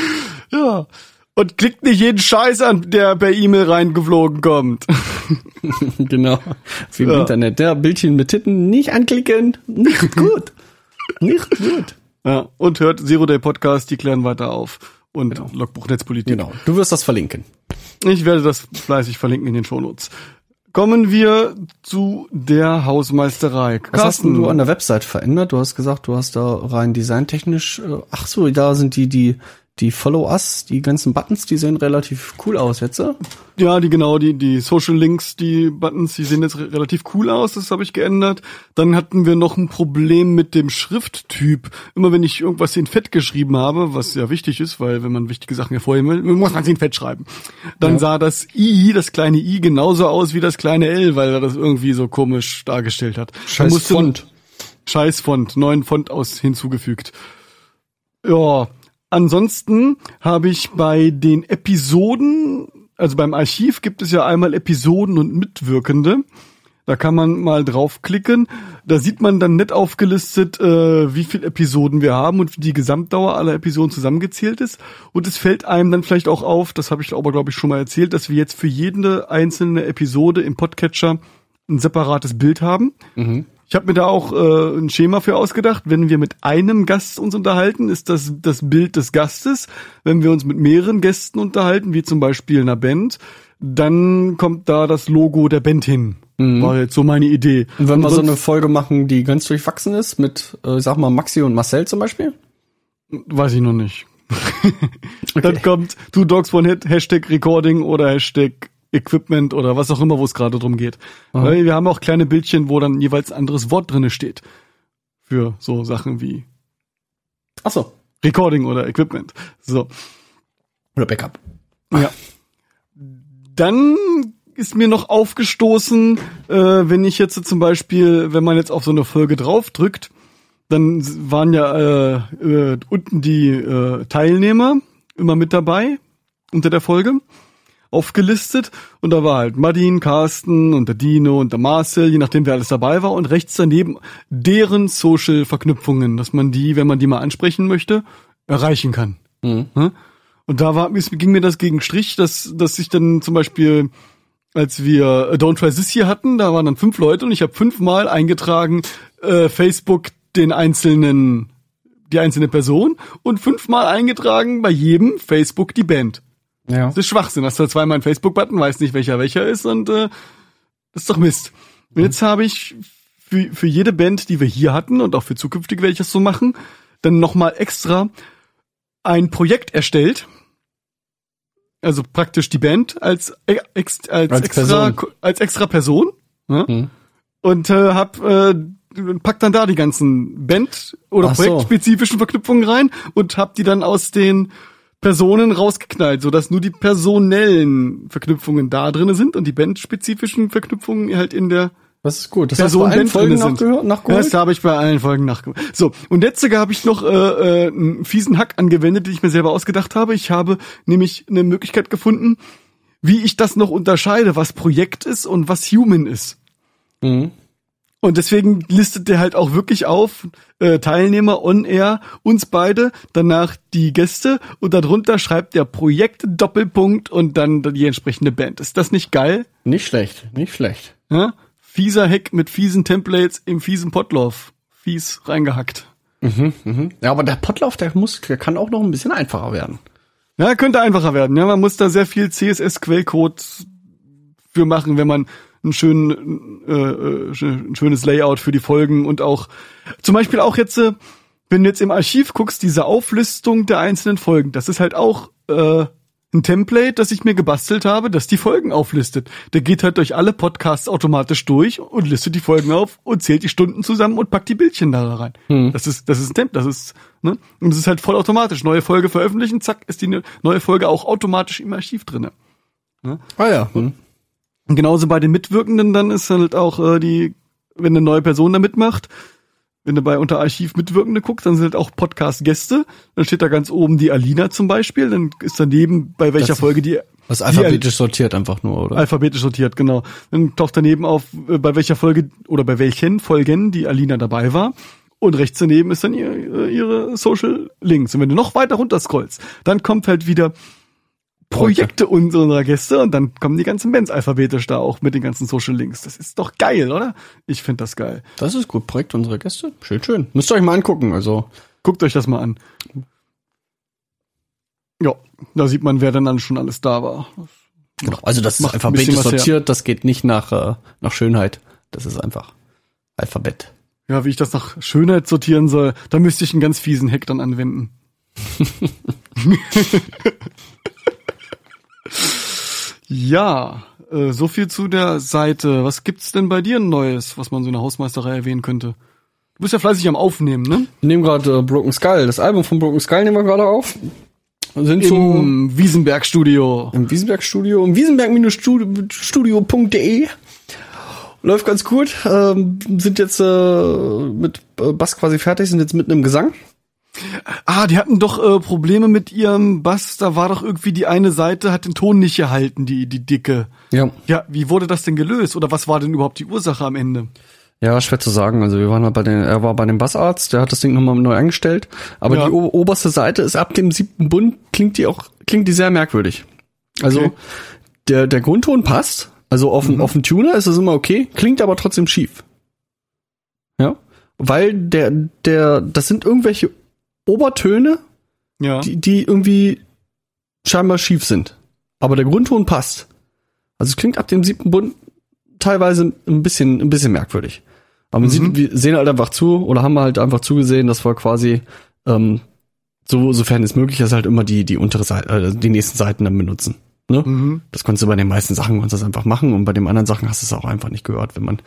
Ja. Und klickt nicht jeden Scheiß an, der per E-Mail reingeflogen kommt. genau. Wie im Ja. Internet. Der Bildchen mit Titten nicht anklicken. Nicht gut. nicht gut. Ja. Und hört Zero Day Podcast, die klären weiter auf. Und Logbuch Netzpolitik. Genau. Du wirst das verlinken. Ich werde das fleißig verlinken in den Shownotes. Kommen wir zu der Hausmeisterei. Was hast denn du an der Website verändert? Du hast gesagt, du hast da rein designtechnisch, äh, ach so, da sind die, die, die Follow Us, die ganzen Buttons, die sehen relativ cool aus jetzt. äh? Ja, die genau, die, die Social Links, die Buttons, die sehen jetzt re relativ cool aus, das habe ich geändert. Dann hatten wir noch ein Problem mit dem Schrifttyp. Immer wenn ich irgendwas in Fett geschrieben habe, was ja wichtig ist, weil wenn man wichtige Sachen hervorheben will, muss man sie in Fett schreiben. Dann Ja. sah das I, das kleine I, genauso aus wie das kleine L, weil er das irgendwie so komisch dargestellt hat. Scheiß Font. Scheiß Font, neuen Font aus hinzugefügt. Ja, ansonsten habe ich bei den Episoden, also beim Archiv gibt es ja einmal Episoden und Mitwirkende. Da kann man mal draufklicken. Da sieht man dann nett aufgelistet, äh, wie viele Episoden wir haben und wie die Gesamtdauer aller Episoden zusammengezählt ist. Und es fällt einem dann vielleicht auch auf, das habe ich aber, glaube ich, schon mal erzählt, dass wir jetzt für jede einzelne Episode im Podcatcher ein separates Bild haben. Ich habe mir da auch äh, ein Schema für ausgedacht. Wenn wir mit einem Gast uns unterhalten, ist das das Bild des Gastes. Wenn wir uns mit mehreren Gästen unterhalten, wie zum Beispiel einer Band, dann kommt da das Logo der Band hin. War jetzt so meine Idee. Und wenn wir so eine Folge machen, die ganz durchwachsen ist, mit, äh, sag mal, Maxi und Marcel zum Beispiel? Weiß ich noch nicht. Dann kommt Two Dogs One Hit, Hashtag Recording oder Hashtag Equipment oder was auch immer, wo es gerade drum geht. Weil wir haben auch kleine Bildchen, wo dann jeweils ein anderes Wort drinne steht. Für so Sachen wie Ach so. Recording oder Equipment. So. Oder Backup. Ja. Dann ist mir noch aufgestoßen, äh, wenn ich jetzt zum Beispiel, wenn man jetzt auf so eine Folge draufdrückt, dann waren ja äh, äh, unten die äh, Teilnehmer immer mit dabei unter der Folge aufgelistet und da war halt Madin, Carsten und der Dino und der Marcel, je nachdem wer alles dabei war und rechts daneben deren Social Verknüpfungen, dass man die, wenn man die mal ansprechen möchte, erreichen kann. Mhm. Ne? Und da war, ging mir das gegen Strich, dass, dass ich dann zum Beispiel, als wir Don't Try This hier hatten, da waren dann fünf Leute und ich habe fünfmal eingetragen, äh, Facebook den einzelnen, die einzelne Person und fünfmal eingetragen bei jedem Facebook die Band. Ja. Das ist Schwachsinn. Hast du zweimal einen Facebook-Button, weiß nicht welcher welcher ist und äh, das ist doch Mist. Und jetzt habe ich für, für jede Band, die wir hier hatten und auch für zukünftig werde ich das so machen, dann nochmal extra ein Projekt erstellt. Also praktisch die Band als, ex, als, Als extra Person. als extra Person. Ne? Hm. Und äh, hab äh, pack dann da die ganzen Band oder Ach so. projektspezifischen Verknüpfungen rein und hab die dann aus den Personen rausgeknallt, sodass nur die personellen Verknüpfungen da drinne sind und die bandspezifischen Verknüpfungen halt in der Das ist gut. Das Person hast du allen Folgen nachgehört, nachgeholt? Das habe ich bei allen Folgen nachgeholt. So, und sogar habe ich noch äh, äh, einen fiesen Hack angewendet, den ich mir selber ausgedacht habe. Ich habe nämlich eine Möglichkeit gefunden, wie ich das noch unterscheide, was Projekt ist und was Human ist. Mhm. Und deswegen listet der halt auch wirklich auf, äh, Teilnehmer on air, uns beide, danach die Gäste und darunter schreibt der Projekt Doppelpunkt und dann die entsprechende Band. Ist das nicht geil? Nicht schlecht, nicht schlecht. Ja? Fieser Hack mit fiesen Templates im fiesen Potlauf. Fies reingehackt. Ja, aber der Potlauf, der muss, der kann auch noch ein bisschen einfacher werden. Ja, könnte einfacher werden. Ja, man muss da sehr viel CSS-Quellcode für machen, wenn man einen schönen, äh, äh, ein schönes Layout für die Folgen und auch zum Beispiel auch jetzt, äh, wenn du jetzt im Archiv guckst, diese Auflistung der einzelnen Folgen, das ist halt auch äh, ein Template, das ich mir gebastelt habe, das die Folgen auflistet. Der geht halt durch alle Podcasts automatisch durch und listet die Folgen auf und zählt die Stunden zusammen und packt die Bildchen da rein. Das ist, das ist ein Template, das ist, ne? Und das ist halt voll automatisch. Neue Folge veröffentlichen, zack, ist die ne- neue Folge auch automatisch im Archiv drinne. Ah ja. Hm. Und genauso bei den Mitwirkenden dann ist halt auch äh, die, wenn eine neue Person da mitmacht, wenn du bei unter Archiv Mitwirkende guckst, dann sind halt auch Podcast-Gäste. Dann steht da ganz oben die Alina zum Beispiel. Dann ist daneben bei welcher Das- Folge die Was die alphabetisch sortiert einfach nur, oder? alphabetisch sortiert, genau. Dann taucht daneben auf, äh, bei welcher Folge oder bei welchen Folgen die Alina dabei war. Und rechts daneben ist dann ihr, äh, ihre Social Links. Und wenn du noch weiter runter scrollst, dann kommt halt wieder Projekte unserer Gäste und dann kommen die ganzen Bands alphabetisch da auch mit den ganzen Social Links. Das ist doch geil, oder? Ich finde das geil. Das ist gut. Projekt unserer Gäste. Schön, schön. Müsst ihr euch mal angucken. Also, Guckt euch das mal an. Ja, da sieht man, wer dann, dann schon alles da war. genau. Also das ist ein alphabetisch bisschen was her. sortiert. Das geht nicht nach, äh, nach Schönheit. Das ist einfach Alphabet. Ja, wie ich das nach Schönheit sortieren soll, da müsste ich einen ganz fiesen Hack dann anwenden. ja, äh, so viel zu der Seite. Was gibt's denn bei dir Neues, was man so in der Hausmeisterei erwähnen könnte? Du bist ja fleißig am Aufnehmen, ne? Wir nehmen gerade äh, Broken Skull. Das Album von Broken Skull nehmen wir gerade auf. Und sind Im Wiesenberg-Studio. im Wiesenberg-Studio, im Wiesenberg-studio.de. Läuft ganz gut. Ähm, sind jetzt äh, mit äh, Bass quasi fertig, sind jetzt mitten im Gesang. Ah, die hatten doch äh, Probleme mit ihrem Bass. Da war doch irgendwie die eine Seite, hat den Ton nicht gehalten, die, die dicke. Ja. Ja, wie wurde das denn gelöst? Oder was war denn überhaupt die Ursache am Ende? Ja, schwer zu sagen. Also wir waren halt bei den, er war bei dem Bassarzt, der hat das Ding nochmal neu eingestellt. Aber Ja. die oberste Seite ist ab dem siebten Bund, klingt die auch, klingt die sehr merkwürdig. Also Okay. der, der Grundton passt. Also auf, dem auf dem Tuner ist es immer okay, klingt aber trotzdem schief. Ja. Weil der, der, das sind irgendwelche Obertöne, Ja. die, die irgendwie scheinbar schief sind. Aber der Grundton passt. Also es klingt ab dem siebten Bund teilweise ein bisschen, ein bisschen merkwürdig. Aber sieht, wir sehen halt einfach zu oder haben halt einfach zugesehen, dass wir quasi ähm, so, sofern es möglich ist, halt immer die, die untere Seite, äh, die nächsten Seiten dann benutzen. Ne? Mhm. Das konntest du bei den meisten Sachen konntest das einfach machen und bei den anderen Sachen hast du es auch einfach nicht gehört, wenn man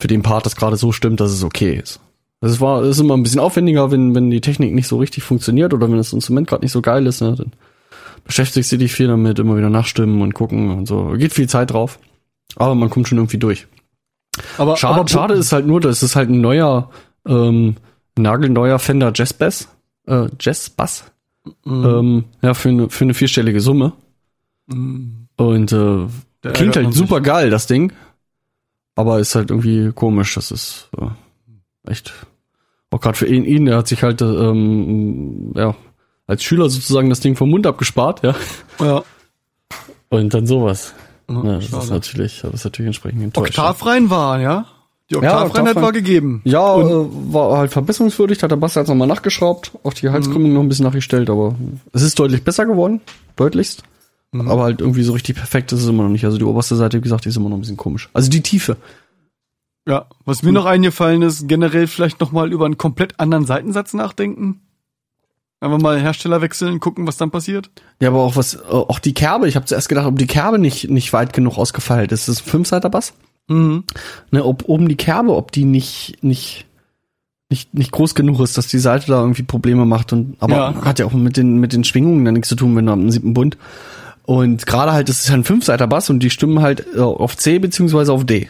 für den Part das gerade so stimmt, dass es okay ist. Das war, das ist immer ein bisschen aufwendiger, wenn, wenn die Technik nicht so richtig funktioniert oder wenn das Instrument gerade nicht so geil ist, ne, dann beschäftigst du dich viel damit, immer wieder nachstimmen und gucken und so. Geht viel Zeit drauf. Aber man kommt schon irgendwie durch. Aber, Schade, aber schade ist halt nur, dass es halt ein neuer, ähm, nagelneuer Fender Jazz Bass, äh, Jazz Bass, ähm, ja, für eine, für eine vierstellige Summe. Und äh, klingt halt super geil, das Ding. Aber ist halt irgendwie komisch. Das ist äh, echt. Auch gerade für ihn, ihn, der hat sich halt ähm, ja als Schüler sozusagen das Ding vom Mund abgespart, ja. Ja. Und dann sowas. Ja, Ja, das ist natürlich, das ist natürlich entsprechend enttäuschend. Oktavrein war, ja? Die Oktavreinheit Oktavrein- war gegeben. Ja, Und- äh, war halt verbesserungswürdig, hat der Basti jetzt nochmal nachgeschraubt, auch die Halskrümmung noch ein bisschen nachgestellt, aber es ist deutlich besser geworden, deutlichst. Aber halt irgendwie so richtig perfekt ist es immer noch nicht. Also die oberste Seite, wie gesagt, die ist immer noch ein bisschen komisch. Also die Tiefe. Ja, was mir noch eingefallen ist, generell vielleicht noch mal über einen komplett anderen Seitensatz nachdenken. Einfach mal Hersteller wechseln, gucken, was dann passiert. Ja, aber auch was, äh, auch die Kerbe, ich habe zuerst gedacht, ob die Kerbe nicht, nicht weit genug ausgefeilt ist. Das ist ein Fünfseiter-Bass. Mhm. Ne, ob oben die Kerbe, ob die nicht, nicht, nicht, nicht groß genug ist, dass die Seite da irgendwie Probleme macht und, aber Ja. hat ja auch mit den, mit den Schwingungen dann nichts zu tun, wenn du am siebten Bund. Und gerade halt, das ist ja ein Fünfseiter-Bass und die stimmen halt äh, auf C beziehungsweise auf D.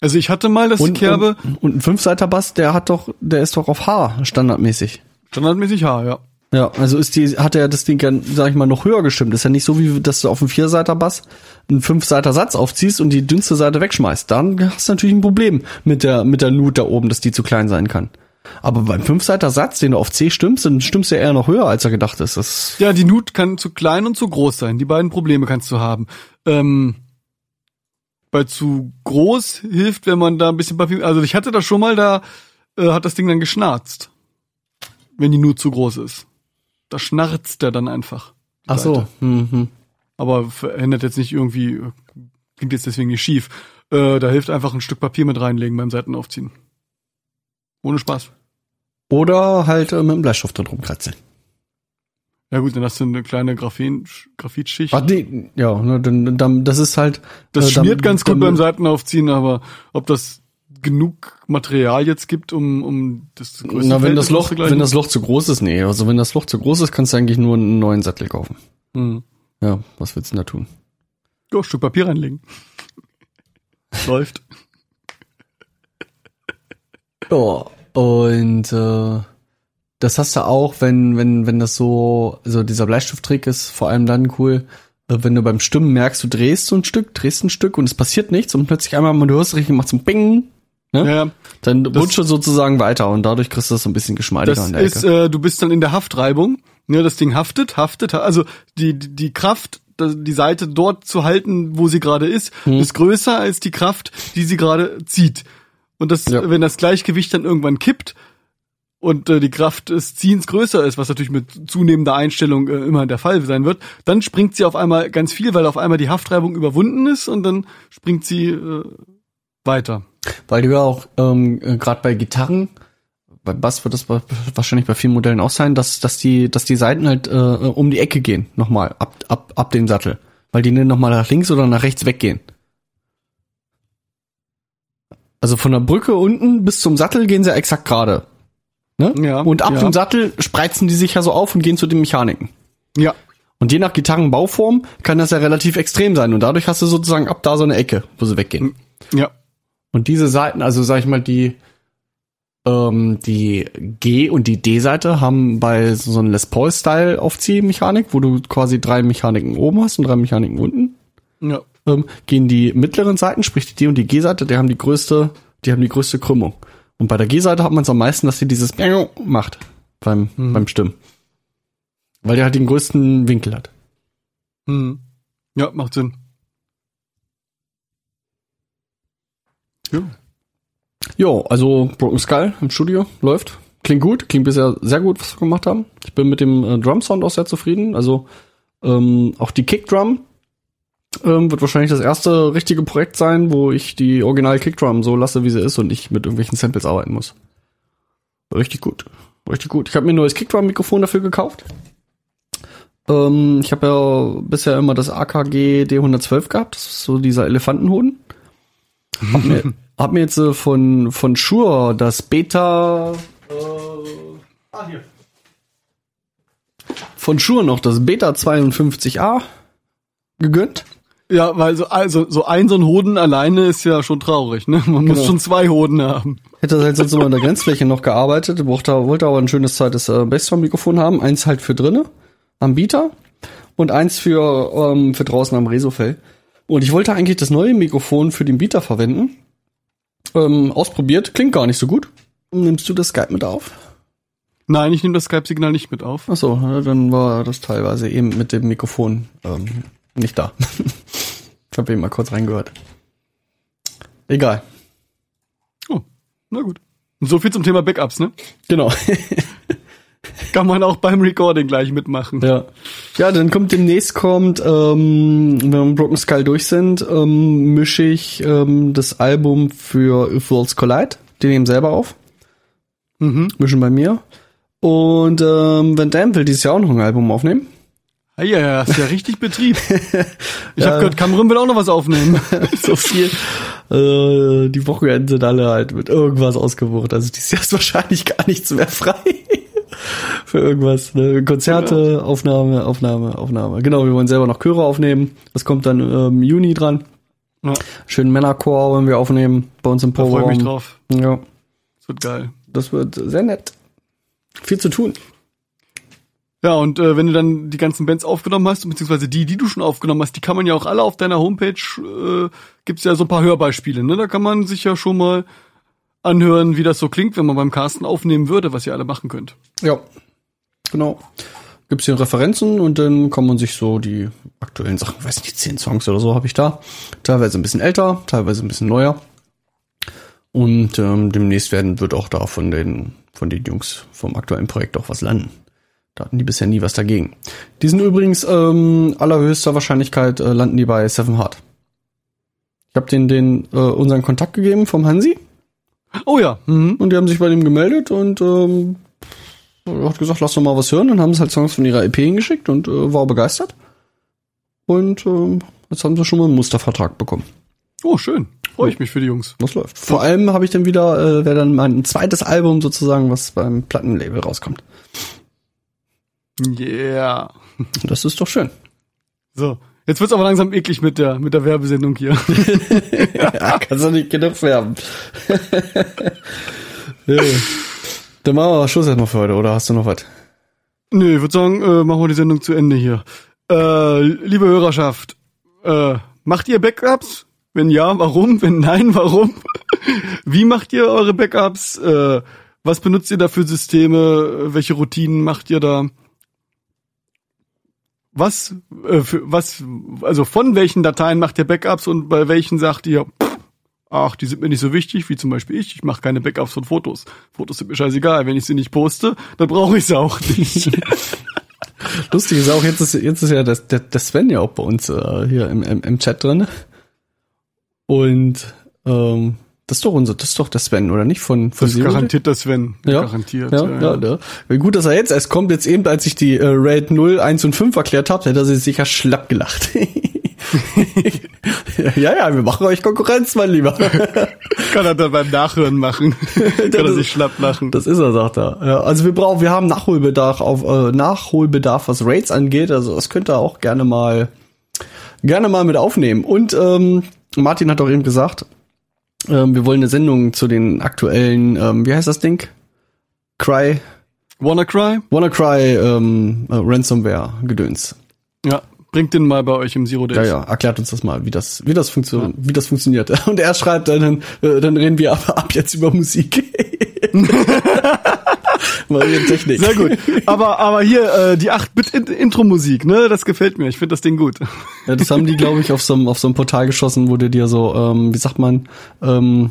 Also ich hatte mal das Und, Kerbe, und, und ein Fünfseiter-Bass, der hat doch, der ist doch auf H standardmäßig. standardmäßig H, ja. Ja, also ist die, hat er das Ding ja, sag ich mal, noch höher gestimmt. ist ja nicht so, wie dass du auf einem Vierseiter-Bass einen Fünfseiter-Satz aufziehst und die dünnste Seite wegschmeißt. Dann hast du natürlich ein Problem mit der, mit der Nut da oben, dass die zu klein sein kann. Aber beim Fünfseiter-Satz, den du auf C stimmst, dann stimmst du ja eher noch höher, als er gedacht ist. Das, Ja, die Nut kann zu klein und zu groß sein. Die beiden Probleme kannst du haben. Ähm, bei zu groß hilft, wenn man da ein bisschen Papier, also ich hatte das schon mal, da äh, hat das Ding dann geschnarzt. Wenn die Nut zu groß ist. Da schnarzt der dann einfach. ach so. Mhm. aber verändert jetzt nicht irgendwie, äh, klingt jetzt deswegen nicht schief. Äh, da hilft einfach ein Stück Papier mit reinlegen beim Seitenaufziehen. Ohne Spaß. Oder halt äh, mit dem Bleistift drin rumkratzeln. Ja gut, dann hast du eine kleine Graphen, Graphitschicht. Ach nee, ja, ne, dann, dann, das ist halt. das äh, dann- schmiert ganz gut dann- beim Seitenaufziehen, aber ob das genug Material jetzt gibt, um, um das größte Na, wenn Feld das Loch, wenn das Loch zu groß ist, nee. Also wenn das Loch zu groß ist, kannst du eigentlich nur einen neuen Sattel kaufen. Hm. Ja, was willst du denn da tun? Ja, Stück Papier reinlegen. Läuft. Ja, und äh, das hast du auch, wenn, wenn, wenn das so, so dieser Bleistifttrick ist, vor allem dann cool, äh, wenn du beim Stimmen merkst, du drehst so ein Stück, drehst ein Stück und es passiert nichts und plötzlich einmal, du hörst richtig, macht so ein Bing, ne? Ja, Dann rutscht du sozusagen weiter und dadurch kriegst du das so ein bisschen geschmeidiger Das an der ist, Ecke. äh, du bist dann in der Haftreibung. Ja, das Ding haftet, haftet. Also die, die die Kraft, die Seite dort zu halten, wo sie gerade ist, Hm. ist größer als die Kraft, die sie gerade zieht. Und das, Ja. wenn das Gleichgewicht dann irgendwann kippt und äh, die Kraft des Ziehens größer ist, was natürlich mit zunehmender Einstellung äh, immer der Fall sein wird, dann springt sie auf einmal ganz viel, weil auf einmal die Haftreibung überwunden ist und dann springt sie äh, weiter. Weil du ja auch ähm, gerade bei Gitarren, bei Bass wird das wahrscheinlich bei vielen Modellen auch sein, dass, dass die, dass die Seiten halt äh, um die Ecke gehen, nochmal, ab, ab, ab dem Sattel. Weil die nicht nochmal nach links oder nach rechts weggehen. Also von der Brücke unten bis zum Sattel gehen sie exakt gerade. Ne? Ja, und ab ja. dem Sattel spreizen die sich ja so auf und gehen zu den Mechaniken. Ja, Und je nach Gitarrenbauform kann das ja relativ extrem sein. Und dadurch hast du sozusagen ab da so eine Ecke, wo sie weggehen. ja. Und diese Seiten, also sag ich mal, die, ähm, die G- und die D-Seite haben bei so einem Les Paul-Style Aufziehmechanik, wo du quasi drei Mechaniken oben hast und drei Mechaniken unten, Ja. ähm, gehen die mittleren Seiten, sprich die D- und die G-Seite, die haben die größte, die haben die größte Krümmung. Und bei der G-Seite hat man es am meisten, dass sie dieses macht beim, beim Stimmen. Weil der halt den größten Winkel hat. Hm. Ja, macht Sinn. Ja. Jo, also Broken Skull im Studio läuft. Klingt gut, klingt bisher sehr gut, was wir gemacht haben. Ich bin mit dem äh, Drum-Sound auch sehr zufrieden. Also ähm, auch die Kickdrum ähm, wird wahrscheinlich das erste richtige Projekt sein, wo ich die Original Kickdrum so lasse, wie sie ist und nicht mit irgendwelchen Samples arbeiten muss. Richtig gut, richtig gut. Ich habe mir ein neues Kickdrum-Mikrofon dafür gekauft. Ähm, ich habe ja bisher immer das AKG D112 gehabt, das ist so dieser Elefantenhoden. Hab mir, hab mir jetzt äh, von, von Shure das Beta. Äh, ah, hier. Von Shure noch das Beta 52A gegönnt. Ja, weil so, also, so ein so ein Hoden alleine ist ja schon traurig, ne? Man muss Genau. schon zwei Hoden haben. Hätte halt sonst immer in der Grenzfläche noch gearbeitet, brauchte, wollte aber ein schönes zweites äh, Bassdrum-Mikrofon haben. Eins halt für drinne, am Bieter und eins für, ähm, für draußen am Resofell. Und ich wollte eigentlich das neue Mikrofon für den Bieter verwenden. Ähm, ausprobiert, klingt gar nicht so gut. Nimmst du das Skype mit auf? Nein, ich nehme das Skype-Signal nicht mit auf. Ach so, dann war das teilweise eben mit dem Mikrofon ähm, nicht da. Ich habe eben mal kurz reingehört. Egal. Oh, na gut. Und so viel zum Thema Backups, ne? Genau. Kann man auch beim Recording gleich mitmachen. ja. Ja, dann kommt demnächst kommt, ähm, wenn wir mit Broken Skull durch sind, ähm, mische ich ähm, das Album für If Worlds Collide. Die nehmen selber auf. Mhm. Mischen bei mir. Und ähm, Van Damme will dieses Jahr auch noch ein Album aufnehmen. Ah, ja, ja, hast ja richtig Betrieb. Ich habe gehört, Cameron will auch noch was aufnehmen. so viel. Äh, die Wochenende sind alle halt mit irgendwas ausgebucht. Also dieses Jahr ist wahrscheinlich gar nichts mehr frei. Für irgendwas. Ne? Konzerte, Aufnahme, Aufnahme, Aufnahme. Genau, wir wollen selber noch Chöre aufnehmen. Das kommt dann im Juni dran. Ja, Schönen Männerchor wollen wir aufnehmen bei uns im da freue ich mich drauf. Ja, Das wird geil. das wird sehr nett. Viel zu tun. Ja, und äh, wenn du dann die ganzen Bands aufgenommen hast, beziehungsweise die, die du schon aufgenommen hast, die kann man ja auch alle auf deiner Homepage, äh, gibt's ja so ein paar Hörbeispiele, ne? Da kann man sich ja schon mal anhören, wie das so klingt, wenn man beim Casten aufnehmen würde, was ihr alle machen könnt. Ja, genau. Gibt's hier Referenzen und dann kann man sich so die aktuellen Sachen, weiß nicht, zehn Songs oder so habe ich da. Teilweise ein bisschen älter, teilweise ein bisschen neuer. Und ähm, demnächst werden wird auch da von den von den Jungs vom aktuellen Projekt auch was landen. Da hatten die bisher nie was dagegen. Die sind übrigens ähm, allerhöchster Wahrscheinlichkeit äh, landen die bei Seven Heart. Ich habe den den äh, unseren Kontakt gegeben vom Hansi Oh ja. Mhm. und die haben sich bei dem gemeldet und ähm, hat gesagt, lass doch mal was hören. Dann haben sie halt Songs von ihrer EP hingeschickt und äh, war begeistert. Und ähm, jetzt haben sie schon mal einen Mustervertrag bekommen. Oh, schön. Freue ich mich für die Jungs. Das läuft. Vor allem habe ich dann wieder, äh, wäre dann mein zweites Album sozusagen, was beim Plattenlabel rauskommt. Yeah. Das ist doch schön. So. Jetzt wird's aber langsam eklig mit der, mit der Werbesendung hier. ja, kannst du nicht genug werben. ja. Dann machen wir Schluss erstmal für heute, oder hast du noch was? Nee, ich würde sagen, äh, machen wir die Sendung zu Ende hier. Äh, liebe Hörerschaft, äh, macht ihr Backups? Wenn ja, warum? Wenn nein, warum? Wie macht ihr eure Backups? Äh, was benutzt ihr da für Systeme? Welche Routinen macht ihr da? Was, äh, für, was, also von welchen Dateien macht ihr Backups und bei welchen sagt ihr, pff, ach, die sind mir nicht so wichtig, wie zum Beispiel ich, ich mache keine Backups von Fotos. Fotos sind mir scheißegal, wenn ich sie nicht poste, dann brauche ich sie auch nicht. Lustig ist auch, jetzt ist, jetzt ist ja das, der, der Sven ja auch bei uns äh, hier im, im, im Chat drin. Und ähm, das ist doch unser, das ist doch der Sven, oder nicht? Von, von Das ist Zero garantiert der Sven. Ja, Garantiert. Ja, ja, ja. Wie gut, dass er jetzt erst kommt, jetzt eben, als ich die äh, Raid 0, 1 und 5 erklärt habe, hätte er sich sicher schlapp gelacht. ja, ja, wir machen euch Konkurrenz, mein Lieber. Kann er dann beim Nachhören machen. Kann er sich schlapp lachen. Das ist er, sagt er. Ja, also wir brauchen, wir haben Nachholbedarf auf äh, Nachholbedarf, was Raids angeht. Also das könnt ihr auch gerne mal gerne mal mit aufnehmen. Und ähm, Martin hat auch eben gesagt, ähm, wir wollen eine Sendung zu den aktuellen, ähm, wie heißt das Ding? Cry, WannaCry? WannaCry ähm, äh, Ransomware Gedöns. Ja, bringt den mal bei euch im Zero Ja, Days. ja, erklärt uns das mal, wie das, wie das funktioniert, wie das funktioniert. Und er schreibt dann, äh, dann reden wir ab, ab jetzt über Musik. mal über Technik. Sehr gut. Aber, aber hier, äh, die 8-Bit-Intro-Musik, ne, das gefällt mir. Ich finde das Ding gut. Ja, das haben die, glaube ich, auf so einem auf so einem Portal geschossen, wo du dir so, ähm, wie sagt man, ähm,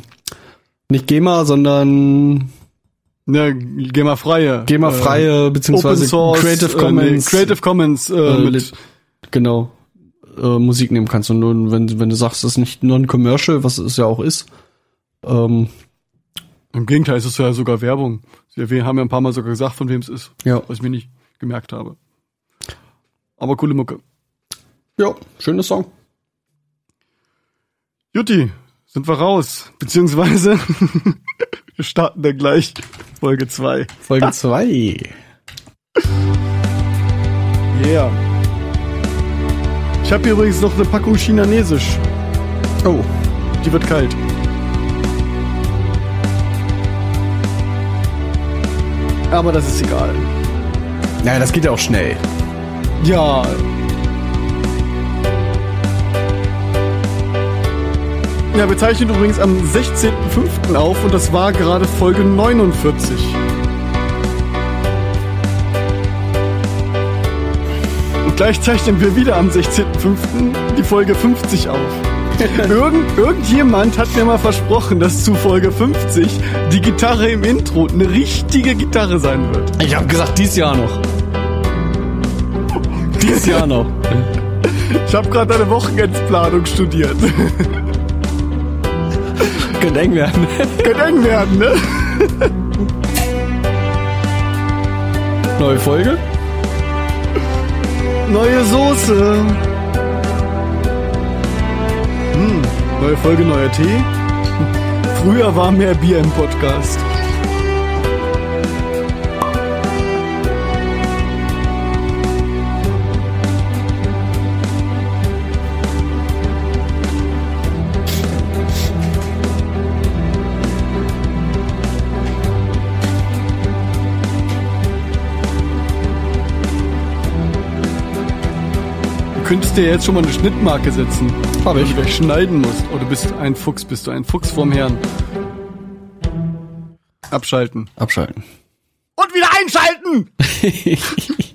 nicht GEMA, sondern Ja, GEMA-freie. GEMA-freie, beziehungsweise Open Source, Creative äh, nee, Commons. Creative Commons äh, äh, mit, genau, äh, Musik nehmen kannst. Und nur, wenn, wenn du sagst, das ist nicht non-commercial, was es ja auch ist, ähm, Im Gegenteil, es ist ja sogar Werbung. Wir haben ja ein paar Mal sogar gesagt, von wem es ist, ja, was ich mir nicht gemerkt habe. Aber coole Mucke. ja, schöner Song. Jutti, sind wir raus. Beziehungsweise, wir starten dann gleich Folge 2. Folge 2. Yeah. Ich habe hier übrigens noch eine Packung Chinesisch. Oh, Die wird kalt. Aber das ist egal. naja, das geht ja auch schnell. Ja. Ja, wir zeichnen übrigens am 16.05. auf und das war gerade Folge 49. Und gleich zeichnen wir wieder am 16.05. die Folge 50 auf. Irgend, irgendjemand hat mir mal versprochen, dass zu Folge 50 die Gitarre im Intro eine richtige Gitarre sein wird. Ich habe gesagt, dies Jahr noch. Dies Jahr noch. Ich habe gerade eine Wochenendplanung studiert. Könnte eng werden. Könnte eng werden, ne? Neue Folge? Neue Soße. Neue Folge, neuer Tee. Früher war mehr Bier im Podcast. Könntest dir jetzt schon mal eine Schnittmarke setzen. Hab ich. Wenn du gleich schneiden musst. Oh, du bist ein Fuchs, bist du ein Fuchs vorm Herrn. Abschalten. Abschalten. Und wieder einschalten!